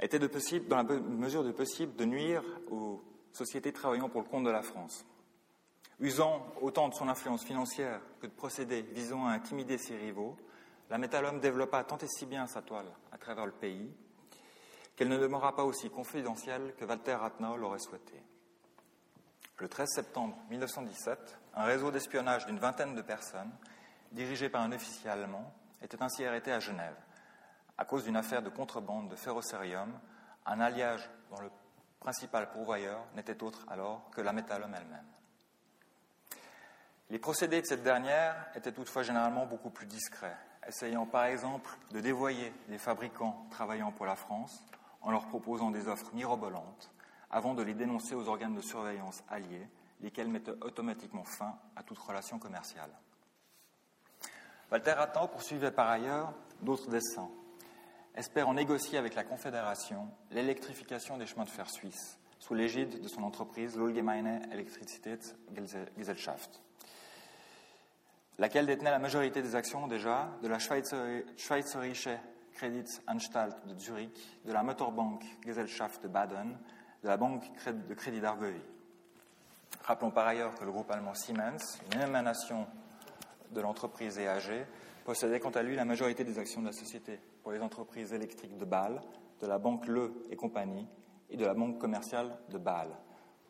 était de possible, dans la mesure de possible de nuire aux sociétés travaillant pour le compte de la France. Usant autant de son influence financière que de procédés visant à intimider ses rivaux, la Metallum développa tant et si bien sa toile à travers le pays qu'elle ne demeura pas aussi confidentielle que Walter Rathenau l'aurait souhaité. Le 13 septembre 1917, un réseau d'espionnage d'une vingtaine de personnes, dirigé par un officier allemand, était ainsi arrêté à Genève, à cause d'une affaire de contrebande de ferrocérium, un alliage dont le principal pourvoyeur n'était autre alors que la Metallum elle-même. Les procédés de cette dernière étaient toutefois généralement beaucoup plus discrets, essayant par exemple de dévoyer les fabricants travaillant pour la France en leur proposant des offres mirobolantes avant de les dénoncer aux organes de surveillance alliés, lesquels mettent automatiquement fin à toute relation commerciale. Walter Attan poursuivait par ailleurs d'autres dessins, espérant négocier avec la Confédération l'électrification des chemins de fer suisses sous l'égide de son entreprise l'Allgemeine Elektrizitätsgesellschaft, laquelle détenait la majorité des actions déjà de la Schweizerische De Zurich, de la Motorbank Gesellschaft de Baden, de la Banque de Crédit d'Argovie. Rappelons par ailleurs que le groupe allemand Siemens, une émanation de l'entreprise EAG, possédait quant à lui la majorité des actions de la société pour les entreprises électriques de Bâle, de la Banque Le et compagnie et de la Banque commerciale de Bâle,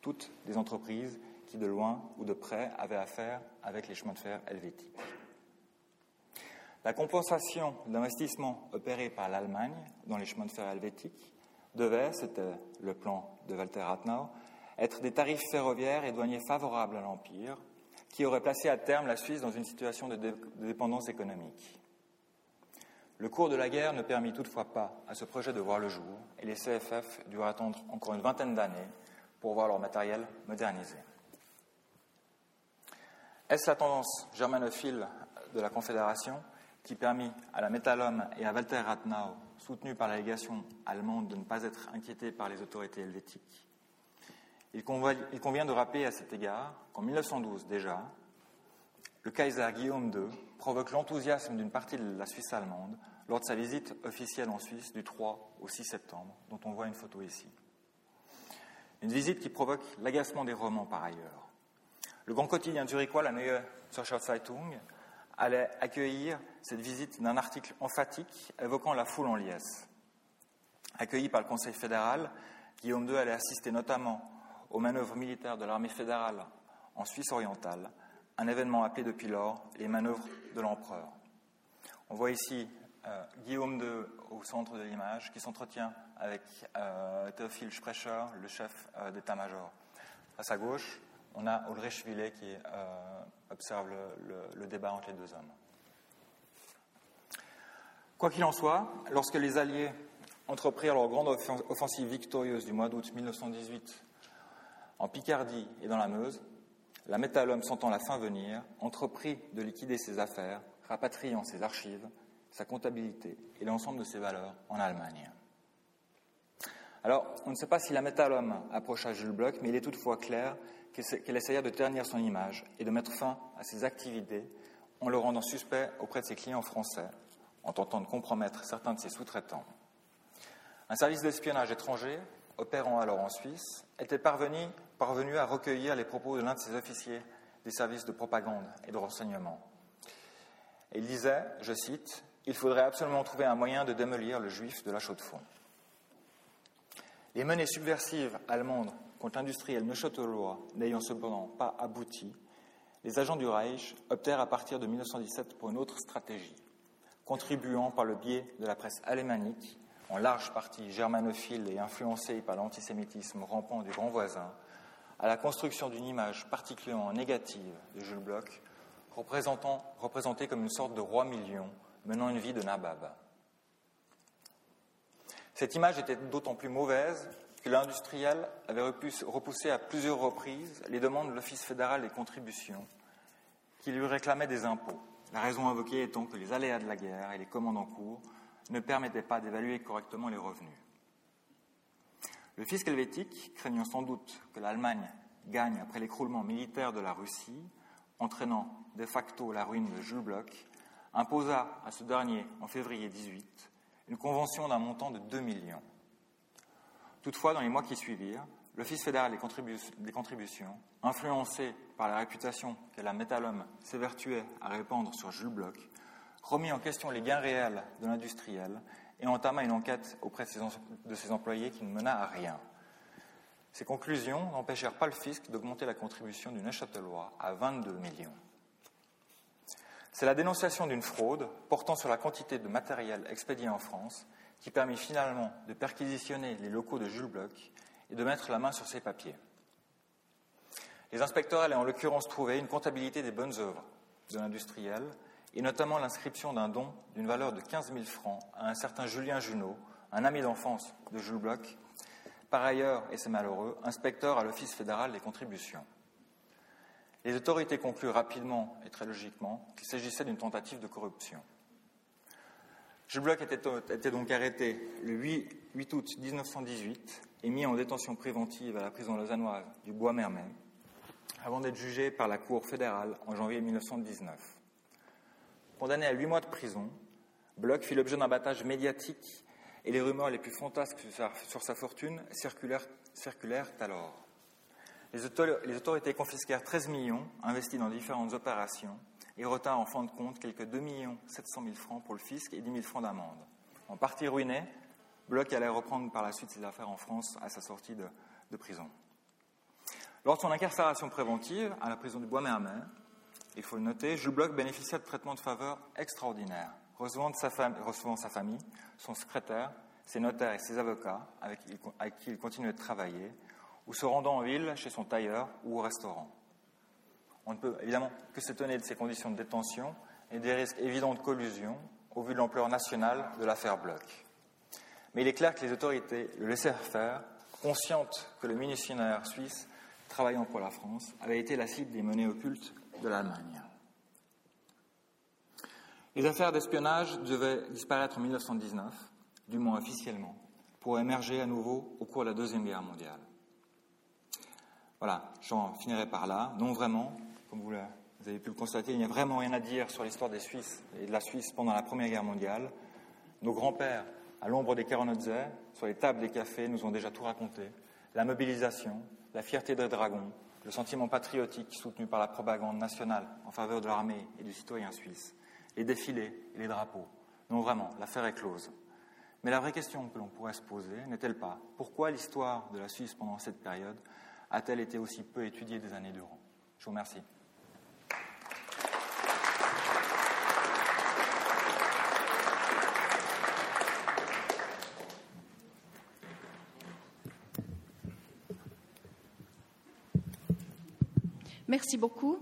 toutes des entreprises qui, de loin ou de près, avaient affaire avec les chemins de fer helvétiques. La compensation de l'investissement par l'Allemagne dans les chemins de fer helvétiques devait, c'était le plan de Walter Rathenau, être des tarifs ferroviaires et douaniers favorables à l'Empire, qui auraient placé à terme la Suisse dans une situation de, dépendance économique. Le cours de la guerre ne permit toutefois pas à ce projet de voir le jour, et les CFF durent attendre encore une vingtaine d'années pour voir leur matériel modernisé. Est-ce la tendance germanophile de la Confédération qui permit à la Metallum et à Walter Rathenau, soutenus par la légation allemande, de ne pas être inquiétés par les autorités helvétiques. Il convient de rappeler à cet égard qu'en 1912 déjà, le Kaiser Guillaume II provoque l'enthousiasme d'une partie de la Suisse allemande lors de sa visite officielle en Suisse du 3 au 6 septembre, dont on voit une photo ici. Une visite qui provoque l'agacement des romans par ailleurs. Le grand quotidien zurichois, la Neue Zürcher Zeitung, allait accueillir cette visite d'un article emphatique évoquant la foule en liesse. Accueilli par le Conseil fédéral, Guillaume II allait assister notamment aux manœuvres militaires de l'armée fédérale en Suisse orientale, un événement appelé depuis lors les manœuvres de l'empereur. On voit ici euh, Guillaume II au centre de l'image qui s'entretient avec euh, Théophile Sprecher, le chef euh, d'état-major. À sa gauche, on a Ulrich Willet qui observe le, débat entre les deux hommes. Quoi qu'il en soit, lorsque les Alliés entreprirent leur grande offensive victorieuse du mois d'août 1918 en Picardie et dans la Meuse, la Métallum, sentant la fin venir, entreprit de liquider ses affaires, rapatriant ses archives, sa comptabilité et l'ensemble de ses valeurs en Allemagne. Alors, on ne sait pas si la Métallum approcha Jules Bloch, mais il est toutefois clair qu'elle essaya de ternir son image et de mettre fin à ses activités en le rendant suspect auprès de ses clients français, en tentant de compromettre certains de ses sous-traitants. Un service d'espionnage étranger, opérant alors en Suisse, était parvenu, à recueillir les propos de l'un de ses officiers des services de propagande et de renseignement. Il disait, je cite, Il faudrait absolument trouver un moyen de démolir le juif de la Chaux-de-Fonds. Les menées subversives allemandes contre l'industriel neuchâtelois n'ayant cependant pas abouti, les agents du Reich optèrent à partir de 1917 pour une autre stratégie, contribuant par le biais de la presse alémanique, en large partie germanophile et influencée par l'antisémitisme rampant du grand voisin, à la construction d'une image particulièrement négative de Jules Bloch, représenté comme une sorte de roi million menant une vie de nabab. Cette image était d'autant plus mauvaise que l'industriel avait repoussé à plusieurs reprises les demandes de l'Office fédéral des contributions qui lui réclamait des impôts, la raison invoquée étant que les aléas de la guerre et les commandes en cours ne permettaient pas d'évaluer correctement les revenus. Le fisc helvétique, craignant sans doute que l'Allemagne gagne après l'écroulement militaire de la Russie, entraînant de facto la ruine de Jules Bloch, imposa à ce dernier, en février 18, une convention d'un montant de 2 millions. Toutefois, dans les mois qui suivirent, l'Office fédéral des, contributions, influencé par la réputation que la Métallum s'évertuait à répandre sur Jules Bloch, remit en question les gains réels de l'industriel et entama une enquête auprès de ses, employés qui ne mena à rien. Ces conclusions n'empêchèrent pas le fisc d'augmenter la contribution du Neuchâtelois à 22 millions. C'est la dénonciation d'une fraude portant sur la quantité de matériel expédié en France qui permit finalement de perquisitionner les locaux de Jules Bloch et de mettre la main sur ses papiers. Les inspecteurs allaient en l'occurrence trouver une comptabilité des bonnes œuvres de l'industriel et notamment l'inscription d'un don d'une valeur de 15 000 francs à un certain Julien Junot, un ami d'enfance de Jules Bloch, par ailleurs, et c'est malheureux, inspecteur à l'Office fédéral des contributions. Les autorités conclurent rapidement et très logiquement qu'il s'agissait d'une tentative de corruption. Jules Bloch était, donc arrêté le 8, août 1918 et mis en détention préventive à la prison lausannoise du Bois-Mermet, avant d'être jugé par la Cour fédérale en janvier 1919. Condamné à huit mois de prison, Bloch fit l'objet d'un battage médiatique et les rumeurs les plus fantasques sur sa, fortune circulèrent, circulèrent alors. Les, autorités confisquèrent 13 millions investis dans différentes opérations et retint en fin de compte quelques 2 700 000 francs pour le fisc et 10 000 francs d'amende. En partie ruiné, Bloch allait reprendre par la suite ses affaires en France à sa sortie de, prison. Lors de son incarcération préventive à la prison du Bois-Mermet, il faut le noter, Jules Bloch bénéficia de traitements de faveur extraordinaires, recevant, sa, recevant sa famille, son secrétaire, ses notaires et ses avocats avec, avec qui il continuait de travailler, ou se rendant en ville chez son tailleur ou au restaurant. On ne peut évidemment que s'étonner de ces conditions de détention et des risques évidents de collusion au vu de l'ampleur nationale de l'affaire Bloch. Mais il est clair que les autorités le laissèrent faire, conscientes que le missionnaire suisse, travaillant pour la France, avait été la cible des monnaies occultes de l'Allemagne. Les affaires d'espionnage devaient disparaître en 1919, du moins officiellement, pour émerger à nouveau au cours de la Deuxième Guerre mondiale. Voilà, j'en finirai par là. Non, vraiment, comme vous, avez pu le constater, il n'y a vraiment rien à dire sur l'histoire des Suisses et de la Suisse pendant la Première Guerre mondiale. Nos grands-pères, à l'ombre des Kerenotzer, sur les tables des cafés, nous ont déjà tout raconté. La mobilisation, la fierté des dragons, le sentiment patriotique soutenu par la propagande nationale en faveur de l'armée et du citoyen suisse, les défilés et les drapeaux. Non, vraiment, l'affaire est close. Mais la vraie question que l'on pourrait se poser n'est-elle pas pourquoi l'histoire de la Suisse pendant cette période a-t-elle été aussi peu étudiée des années durant? Je vous remercie. Merci beaucoup,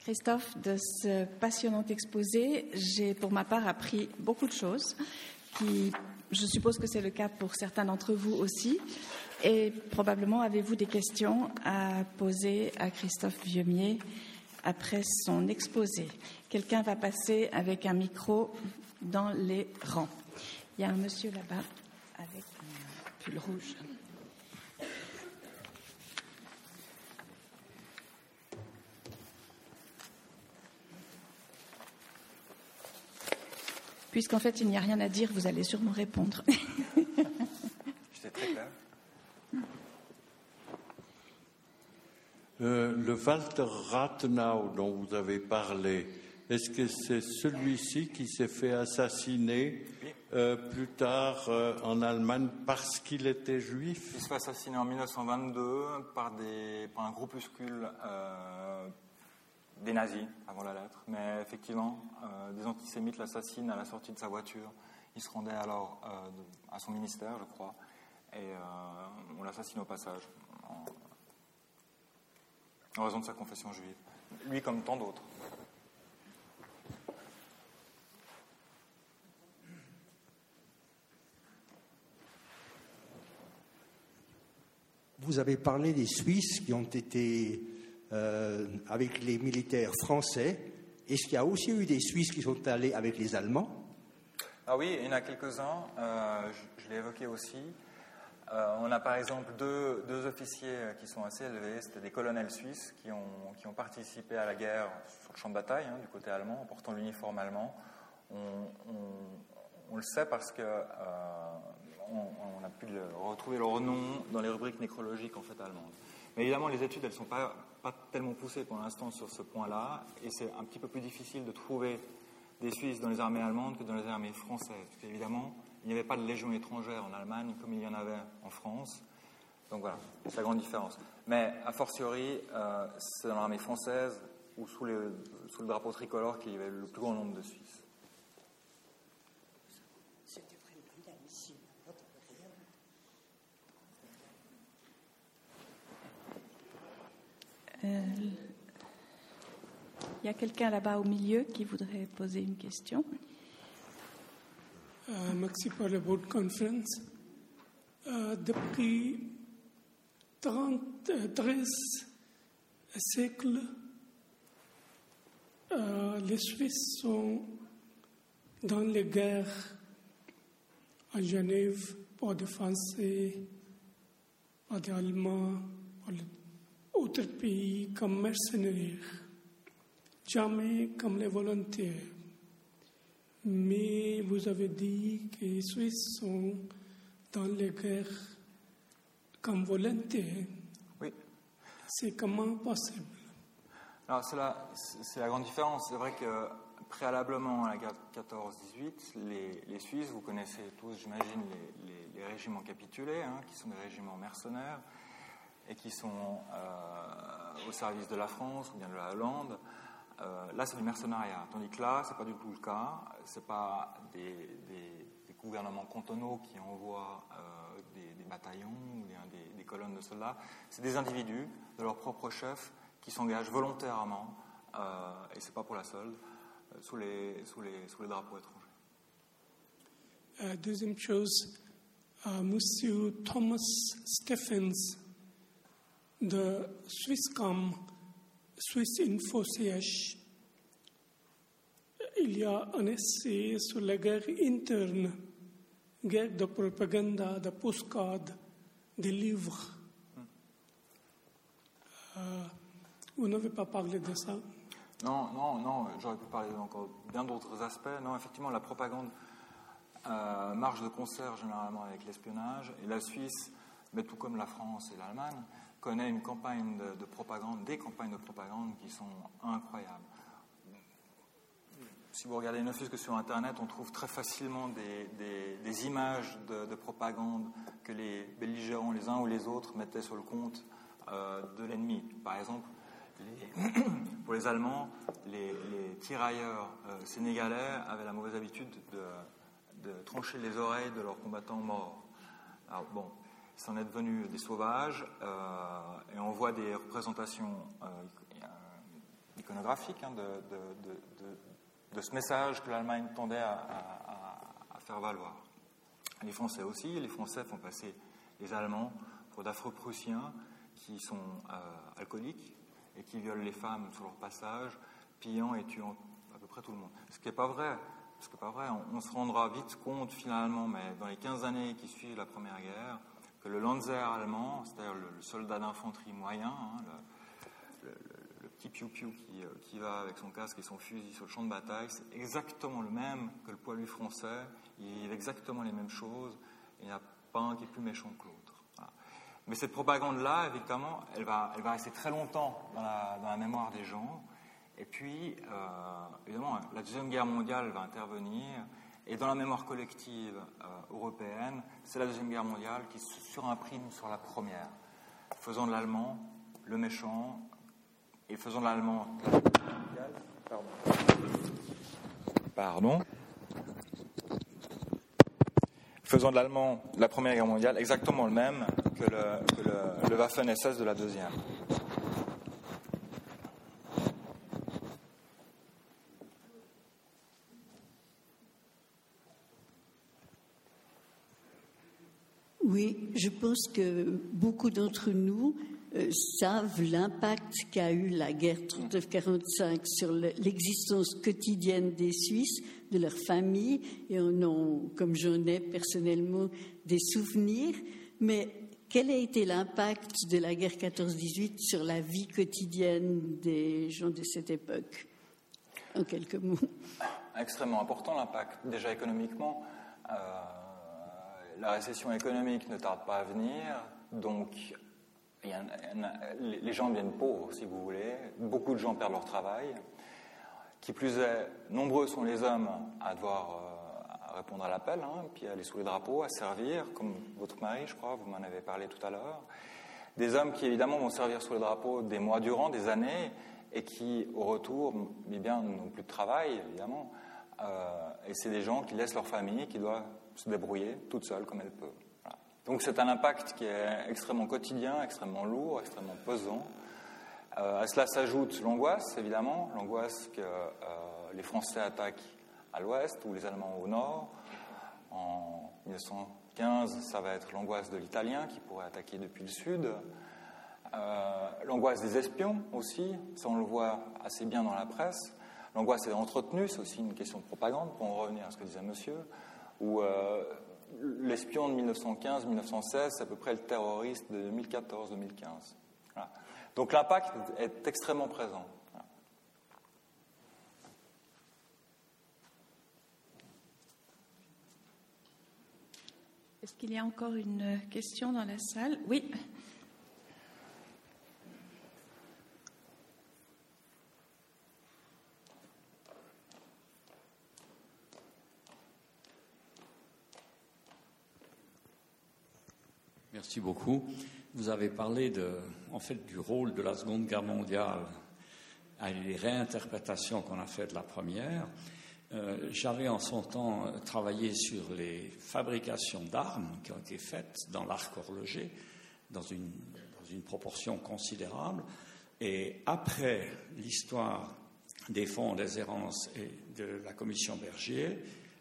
Christophe, de ce passionnant exposé. J'ai, pour ma part, appris beaucoup de choses, qui, je suppose que c'est le cas pour certains d'entre vous aussi. Et probablement avez-vous des questions à poser à Christophe Vieumier après son exposé. Quelqu'un va passer avec un micro dans les rangs. Il y a un monsieur là-bas avec un pull rouge. Puisqu'en fait, il n'y a rien à dire, vous allez sûrement répondre. J'étais très clair. Euh, le Walter Rathenau dont vous avez parlé, est-ce que c'est celui-ci qui s'est fait assassiner euh, plus tard euh, en Allemagne parce qu'il était juif? Il se fait assassiner en 1922 par, des, par un groupuscule des nazis avant la lettre, mais effectivement, euh, des antisémites l'assassinent à la sortie de sa voiture. Il se rendait alors euh, à son ministère, je crois, et euh, on l'assassine au passage, en, en, raison de sa confession juive. Lui comme tant d'autres. Vous avez parlé des Suisses qui ont été euh, avec les militaires français. Est-ce qu'il y a aussi eu des Suisses qui sont allés avec les Allemands? Ah oui, il y en a quelques-uns. Euh, je, l'ai évoqué aussi. Euh, on a par exemple deux, deux, officiers qui sont assez élevés. C'était des colonels suisses qui ont, qui ont, participé à la guerre sur le champ de bataille hein, du côté allemand en portant l'uniforme allemand. On, le sait parce que on, a pu retrouver leur nom dans les rubriques nécrologiques en fait allemandes. Mais évidemment, les études, elles ne sont pas, pas, tellement poussées pour l'instant sur ce point-là, et c'est un petit peu plus difficile de trouver des Suisses dans les armées allemandes que dans les armées françaises. Parce qu'évidemment, il n'y avait pas de légion étrangère en Allemagne comme il y en avait en France. Donc voilà, c'est la grande différence. Mais a fortiori, euh, c'est dans l'armée française ou sous, le drapeau tricolore qu'il y avait le plus grand nombre de Suisses. Euh, il y a quelqu'un là-bas au milieu qui voudrait poser une question? Euh, merci pour la bonne conférence. Euh, depuis 30, 13 siècles, euh, les Suisses sont dans les guerres à Genève pour des Français, pour des Allemands, pour les pays comme mercenaires, jamais comme les volontaires. Mais vous avez dit que les Suisses sont dans les guerres comme volontaires. Oui. C'est comment possible Alors, c'est la, grande différence. C'est vrai que préalablement à la guerre 14-18, les, les, Suisses, vous connaissez tous, j'imagine, les, les, les, régiments capitulés, hein, qui sont des régiments mercenaires et qui sont euh, au service de la France ou bien de la Hollande. Euh, là, c'est du mercenariat. Tandis que là, c'est pas du tout le cas. C'est pas des, des, des, gouvernements cantonaux qui envoient euh, des, bataillons ou des, colonnes de soldats. C'est des individus de leur propre chef qui s'engagent volontairement, et c'est pas pour la solde, sous les, drapeaux étrangers. Deuxième chose, euh, Monsieur Thomas Stephens de Swisscom, Swiss InfoCH, il y a un essai sur la guerre interne, guerre de propagande, de postcards, des livres. Euh, vous n'avez pas parlé de ça? Non, non, non, j'aurais pu parler encore bien d'autres aspects. Non, effectivement, la propagande euh, marche de concert généralement avec l'espionnage, et la Suisse, mais tout comme la France et l'Allemagne, connaît une campagne de, propagande, des campagnes de propagande qui sont incroyables. Si vous regardez ne fût que sur Internet, on trouve très facilement des, images de, propagande que les belligérants, les uns ou les autres, mettaient sur le compte euh, de l'ennemi. Par exemple, pour les Allemands, les, tirailleurs euh, sénégalais avaient la mauvaise habitude de, trancher les oreilles de leurs combattants morts. Alors bon, c'en est devenu des sauvages, euh, et on voit des représentations iconographiques hein, de, ce message que l'Allemagne tendait à, faire valoir. Les Français aussi, les Français font passer les Allemands pour d'affreux Prussiens qui sont euh, alcooliques et qui violent les femmes sur leur passage, pillant et tuant à peu près tout le monde. Ce qui n'est pas vrai. Ce qui pas vrai. On, se rendra vite compte finalement, mais dans les 15 années qui suivent la Première Guerre, que le Lanzer allemand, c'est-à-dire le, soldat d'infanterie moyen, hein, le, petit piou-piou qui, euh, qui, va avec son casque et son fusil sur le champ de bataille, c'est exactement le même que le poilu français. Il vit exactement les mêmes choses. Il n'y a pas un qui est plus méchant que l'autre. Mais cette propagande-là, évidemment, elle va, elle va rester très longtemps dans la, mémoire des gens. Et puis, euh, évidemment, la Deuxième Guerre mondiale va intervenir. Et dans la mémoire collective euh, européenne, c'est la Deuxième Guerre mondiale qui se surimprime sur la Première, faisant de l'allemand le méchant et faisant de l'allemand. Pardon. Pardon faisant de l'allemand la Première Guerre mondiale exactement le même que le, que le, Waffen-SS de la Deuxième. Oui, je pense que beaucoup d'entre nous euh, savent l'impact qu'a eu la guerre 39-45 sur l'existence quotidienne des Suisses, de leur famille, et en ont, comme j'en ai personnellement, des souvenirs. Mais quel a été l'impact de la guerre 14-18 sur la vie quotidienne des gens de cette époque? En quelques mots. Extrêmement important l'impact, déjà économiquement. Euh, la récession économique ne tarde pas à venir, donc les gens deviennent pauvres, si vous voulez. Beaucoup de gens perdent leur travail. Qui plus est, nombreux sont les hommes à devoir euh, répondre à l'appel, hein, puis aller sous les drapeaux, à servir, comme votre mari, je crois, vous m'en avez parlé tout à l'heure. Des hommes qui, évidemment, vont servir sous les drapeaux des mois durant, des années, et qui, au retour, eh bien, n'ont plus de travail, évidemment. Euh, et c'est des gens qui laissent leur famille, qui doivent se débrouiller toutes seules comme elles peuvent. Donc c'est un impact qui est extrêmement quotidien, extrêmement lourd, extrêmement pesant. Euh, à cela s'ajoute l'angoisse, évidemment, l'angoisse que euh, les Français attaquent à l'ouest ou les Allemands au nord. En 1915, ça va être l'angoisse de l'italien qui pourrait attaquer depuis le sud. Euh, l'angoisse des espions aussi, ça on le voit assez bien dans la presse. L'angoisse est entretenue, c'est aussi une question de propagande, pour en revenir à ce que disait monsieur, où l'espion de 1915-1916, c'est à peu près le terroriste de 2014-2015. Donc l'impact est extrêmement présent. Est-ce qu'il y a encore une question dans la salle? Oui. Merci beaucoup. Vous avez parlé de, en fait, du rôle de la Seconde Guerre mondiale à les réinterprétations qu'on a faites de la première. Euh, j'avais en son temps travaillé sur les fabrications d'armes qui ont été faites dans l'arc horloger dans une, dans une proportion considérable. Et après l'histoire des fonds des errances et de la commission Bergier,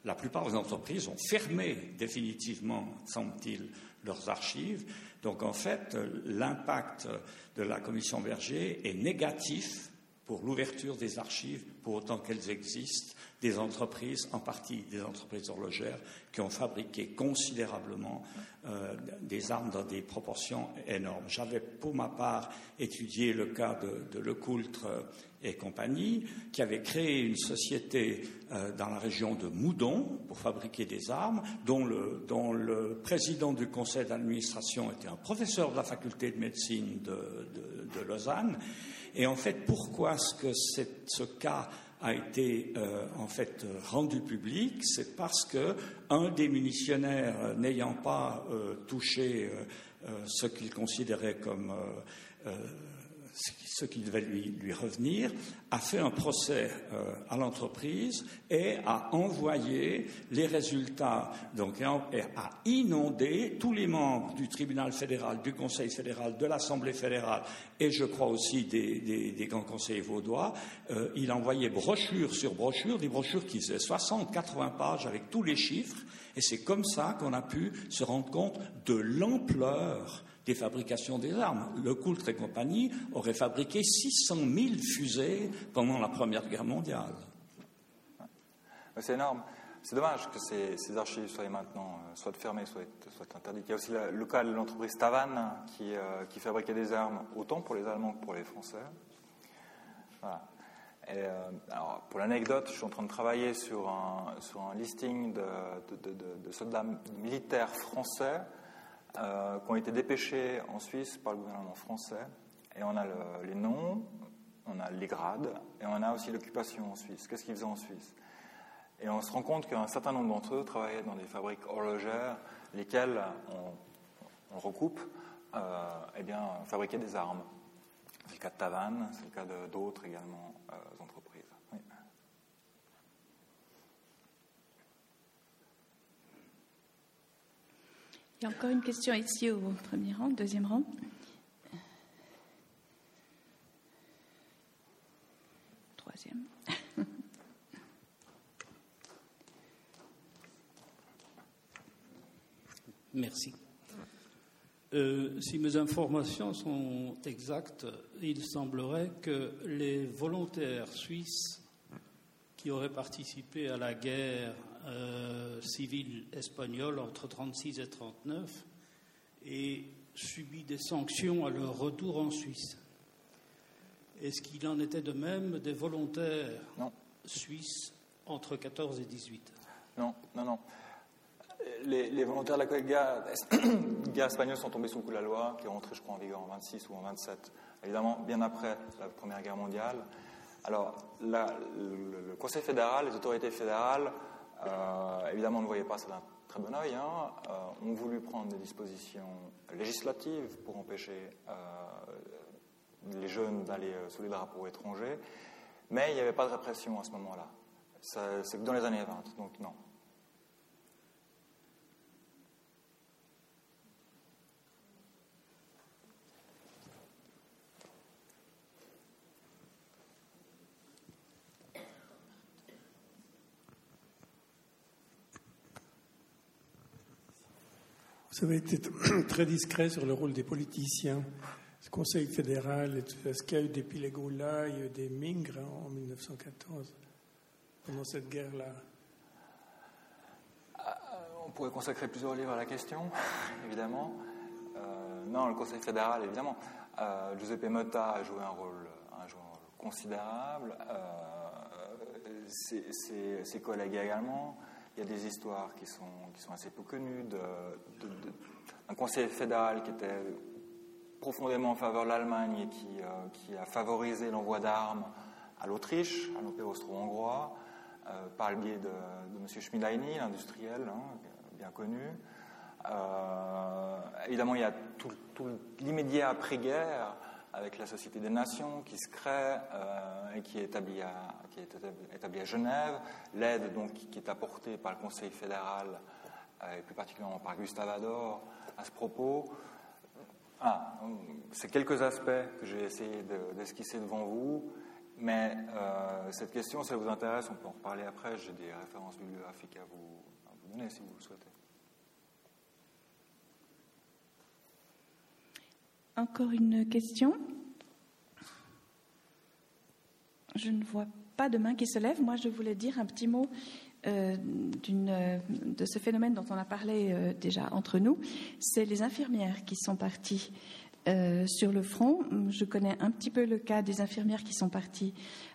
la plupart des entreprises ont fermé définitivement, semble-t-il, leurs archives. Donc en fait, l'impact de la commission Berger est négatif pour l'ouverture des archives, pour autant qu'elles existent des entreprises, en partie des entreprises horlogères, qui ont fabriqué considérablement euh, des armes dans des proportions énormes. J'avais pour ma part étudié le cas de, de Lecoultre et compagnie, qui avait créé une société euh, dans la région de Moudon pour fabriquer des armes, dont le, président du conseil d'administration était un professeur de la faculté de médecine de, de, de Lausanne. Et en fait, pourquoi est-ce que ce cas a été euh, en fait rendu public, c'est parce que un des munitionnaires n'ayant pas euh, touché euh, ce qu'il considérait comme ce qui devait lui, lui, revenir, a fait un procès euh, à l'entreprise et a envoyé les résultats, donc a inondé tous les membres du tribunal fédéral, du Conseil fédéral, de l'Assemblée fédérale et je crois aussi des, grands conseillers vaudois. Euh, il a envoyé brochure sur brochure, des brochures qui faisaient 60-80 pages avec tous les chiffres, et c'est comme ça qu'on a pu se rendre compte de l'ampleur des fabrications des armes. Le Coultre et compagnie aurait fabriqué 600 000 fusées pendant la Première Guerre mondiale. C'est énorme. C'est dommage que ces, archives soient maintenant euh, soit fermées, soit, interdites. Il y a aussi le cas de l'entreprise Tavan qui, euh, qui, fabriquait des armes autant pour les Allemands que pour les Français. Euh, alors, pour l'anecdote, je suis en train de travailler sur un, listing de soldats militaires français euh, qui ont été dépêchés en Suisse par le gouvernement français. Et on a le, les noms, on a les grades, et on a aussi l'occupation en Suisse. Qu'est-ce qu'ils faisaient en Suisse? Et on se rend compte qu'un certain nombre d'entre eux travaillaient dans des fabriques horlogères, lesquelles on, on recoupe, euh, eh bien, fabriquaient des armes. C'est le cas de Tavannes, c'est le cas d'autres également euh, entreprises. Oui. Il y a encore une question ici au premier rang, deuxième rang. Troisième. Merci. Euh, si mes informations sont exactes, il semblerait que les volontaires suisses qui auraient participé à la guerre euh, civile espagnole entre 36 et 39 aient subi des sanctions à leur retour en Suisse. Est-ce qu'il en était de même des volontaires non. suisses entre 14 et 18 Non, non, non les, les, volontaires de la guerre, espagnole sont tombés sous le coup de la loi, qui est rentrée, je crois, en vigueur en 26 ou en 27, évidemment, bien après la Première Guerre mondiale. Alors, la, le, le, Conseil fédéral, les autorités fédérales, euh, évidemment, ne voyaient pas ça d'un très bon oeil, hein, euh, ont voulu prendre des dispositions législatives pour empêcher euh, les jeunes d'aller sous les drapeaux étrangers, mais il n'y avait pas de répression à ce moment-là. C'est que dans les années 20, donc non. Vous avez été très discret sur le rôle des politiciens. Le Conseil fédéral, est-ce qu'il y a eu des Pilegola, il des Mingres en 1914, pendant cette guerre-là? On pourrait consacrer plusieurs livres à la question, évidemment. Euh, non, le Conseil fédéral, évidemment. Euh, Giuseppe Motta a joué un rôle, un rôle considérable. Euh, ses collègues également. Il y a des histoires qui sont, assez peu connues d'un conseil fédéral qui était profondément en faveur de l'Allemagne et qui, euh, a favorisé l'envoi d'armes à l'Autriche, à l'Empire austro-hongrois, euh, par le biais de, de M. Schmidaini, l'industriel, hein, bien connu. Euh, évidemment, il y a tout, l'immédiat après-guerre avec la Société des Nations qui se crée qui est établie à, qui est à Genève, l'aide donc qui est apportée par le Conseil fédéral euh, et plus particulièrement par Gustave Ador à ce propos. Ah, c'est quelques aspects que j'ai essayé d'esquisser de, devant vous, mais euh, cette question, si elle vous intéresse, on peut en reparler après. J'ai des références bibliographiques à vous, à vous donner si vous le souhaitez. Encore une question? Je ne vois pas de main qui se lève, moi je voulais dire un petit mot euh, de ce phénomène dont on a parlé euh, déjà entre nous. C'est les infirmières qui sont parties euh, sur le front. Je connais un petit peu le cas des infirmières qui sont parties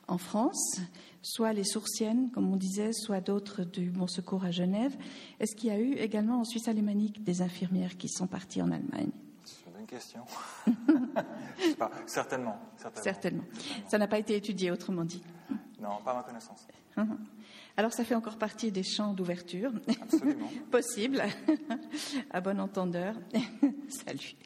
en France, soit les sourciennes, comme on disait, soit d'autres du Bon Secours à Genève. Est-ce qu'il y a eu également en Suisse alémanique des infirmières qui sont parties en Allemagne? Question. certainement, certainement. Certainement. Ça n'a pas été étudié, autrement dit. Non, pas à ma connaissance. Alors ça fait encore partie des champs d'ouverture possibles, à bon entendeur. Salut.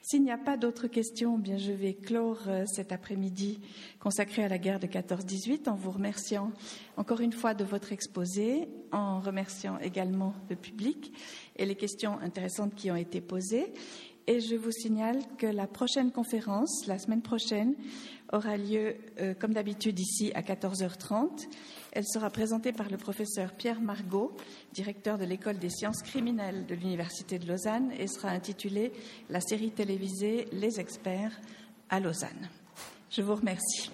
S'il n'y a pas d'autres questions, bien je vais clore euh, cet après-midi consacré à la guerre de 14-18 en vous remerciant encore une fois de votre exposé, en remerciant également le public et les questions intéressantes qui ont été posées. Et je vous signale que la prochaine conférence, la semaine prochaine, aura lieu, euh, comme d'habitude, ici à 14h30. Elle sera présentée par le professeur Pierre Margot, directeur de l'école des sciences criminelles de l'Université de Lausanne, et sera intitulée La série télévisée Les experts à Lausanne. Je vous remercie.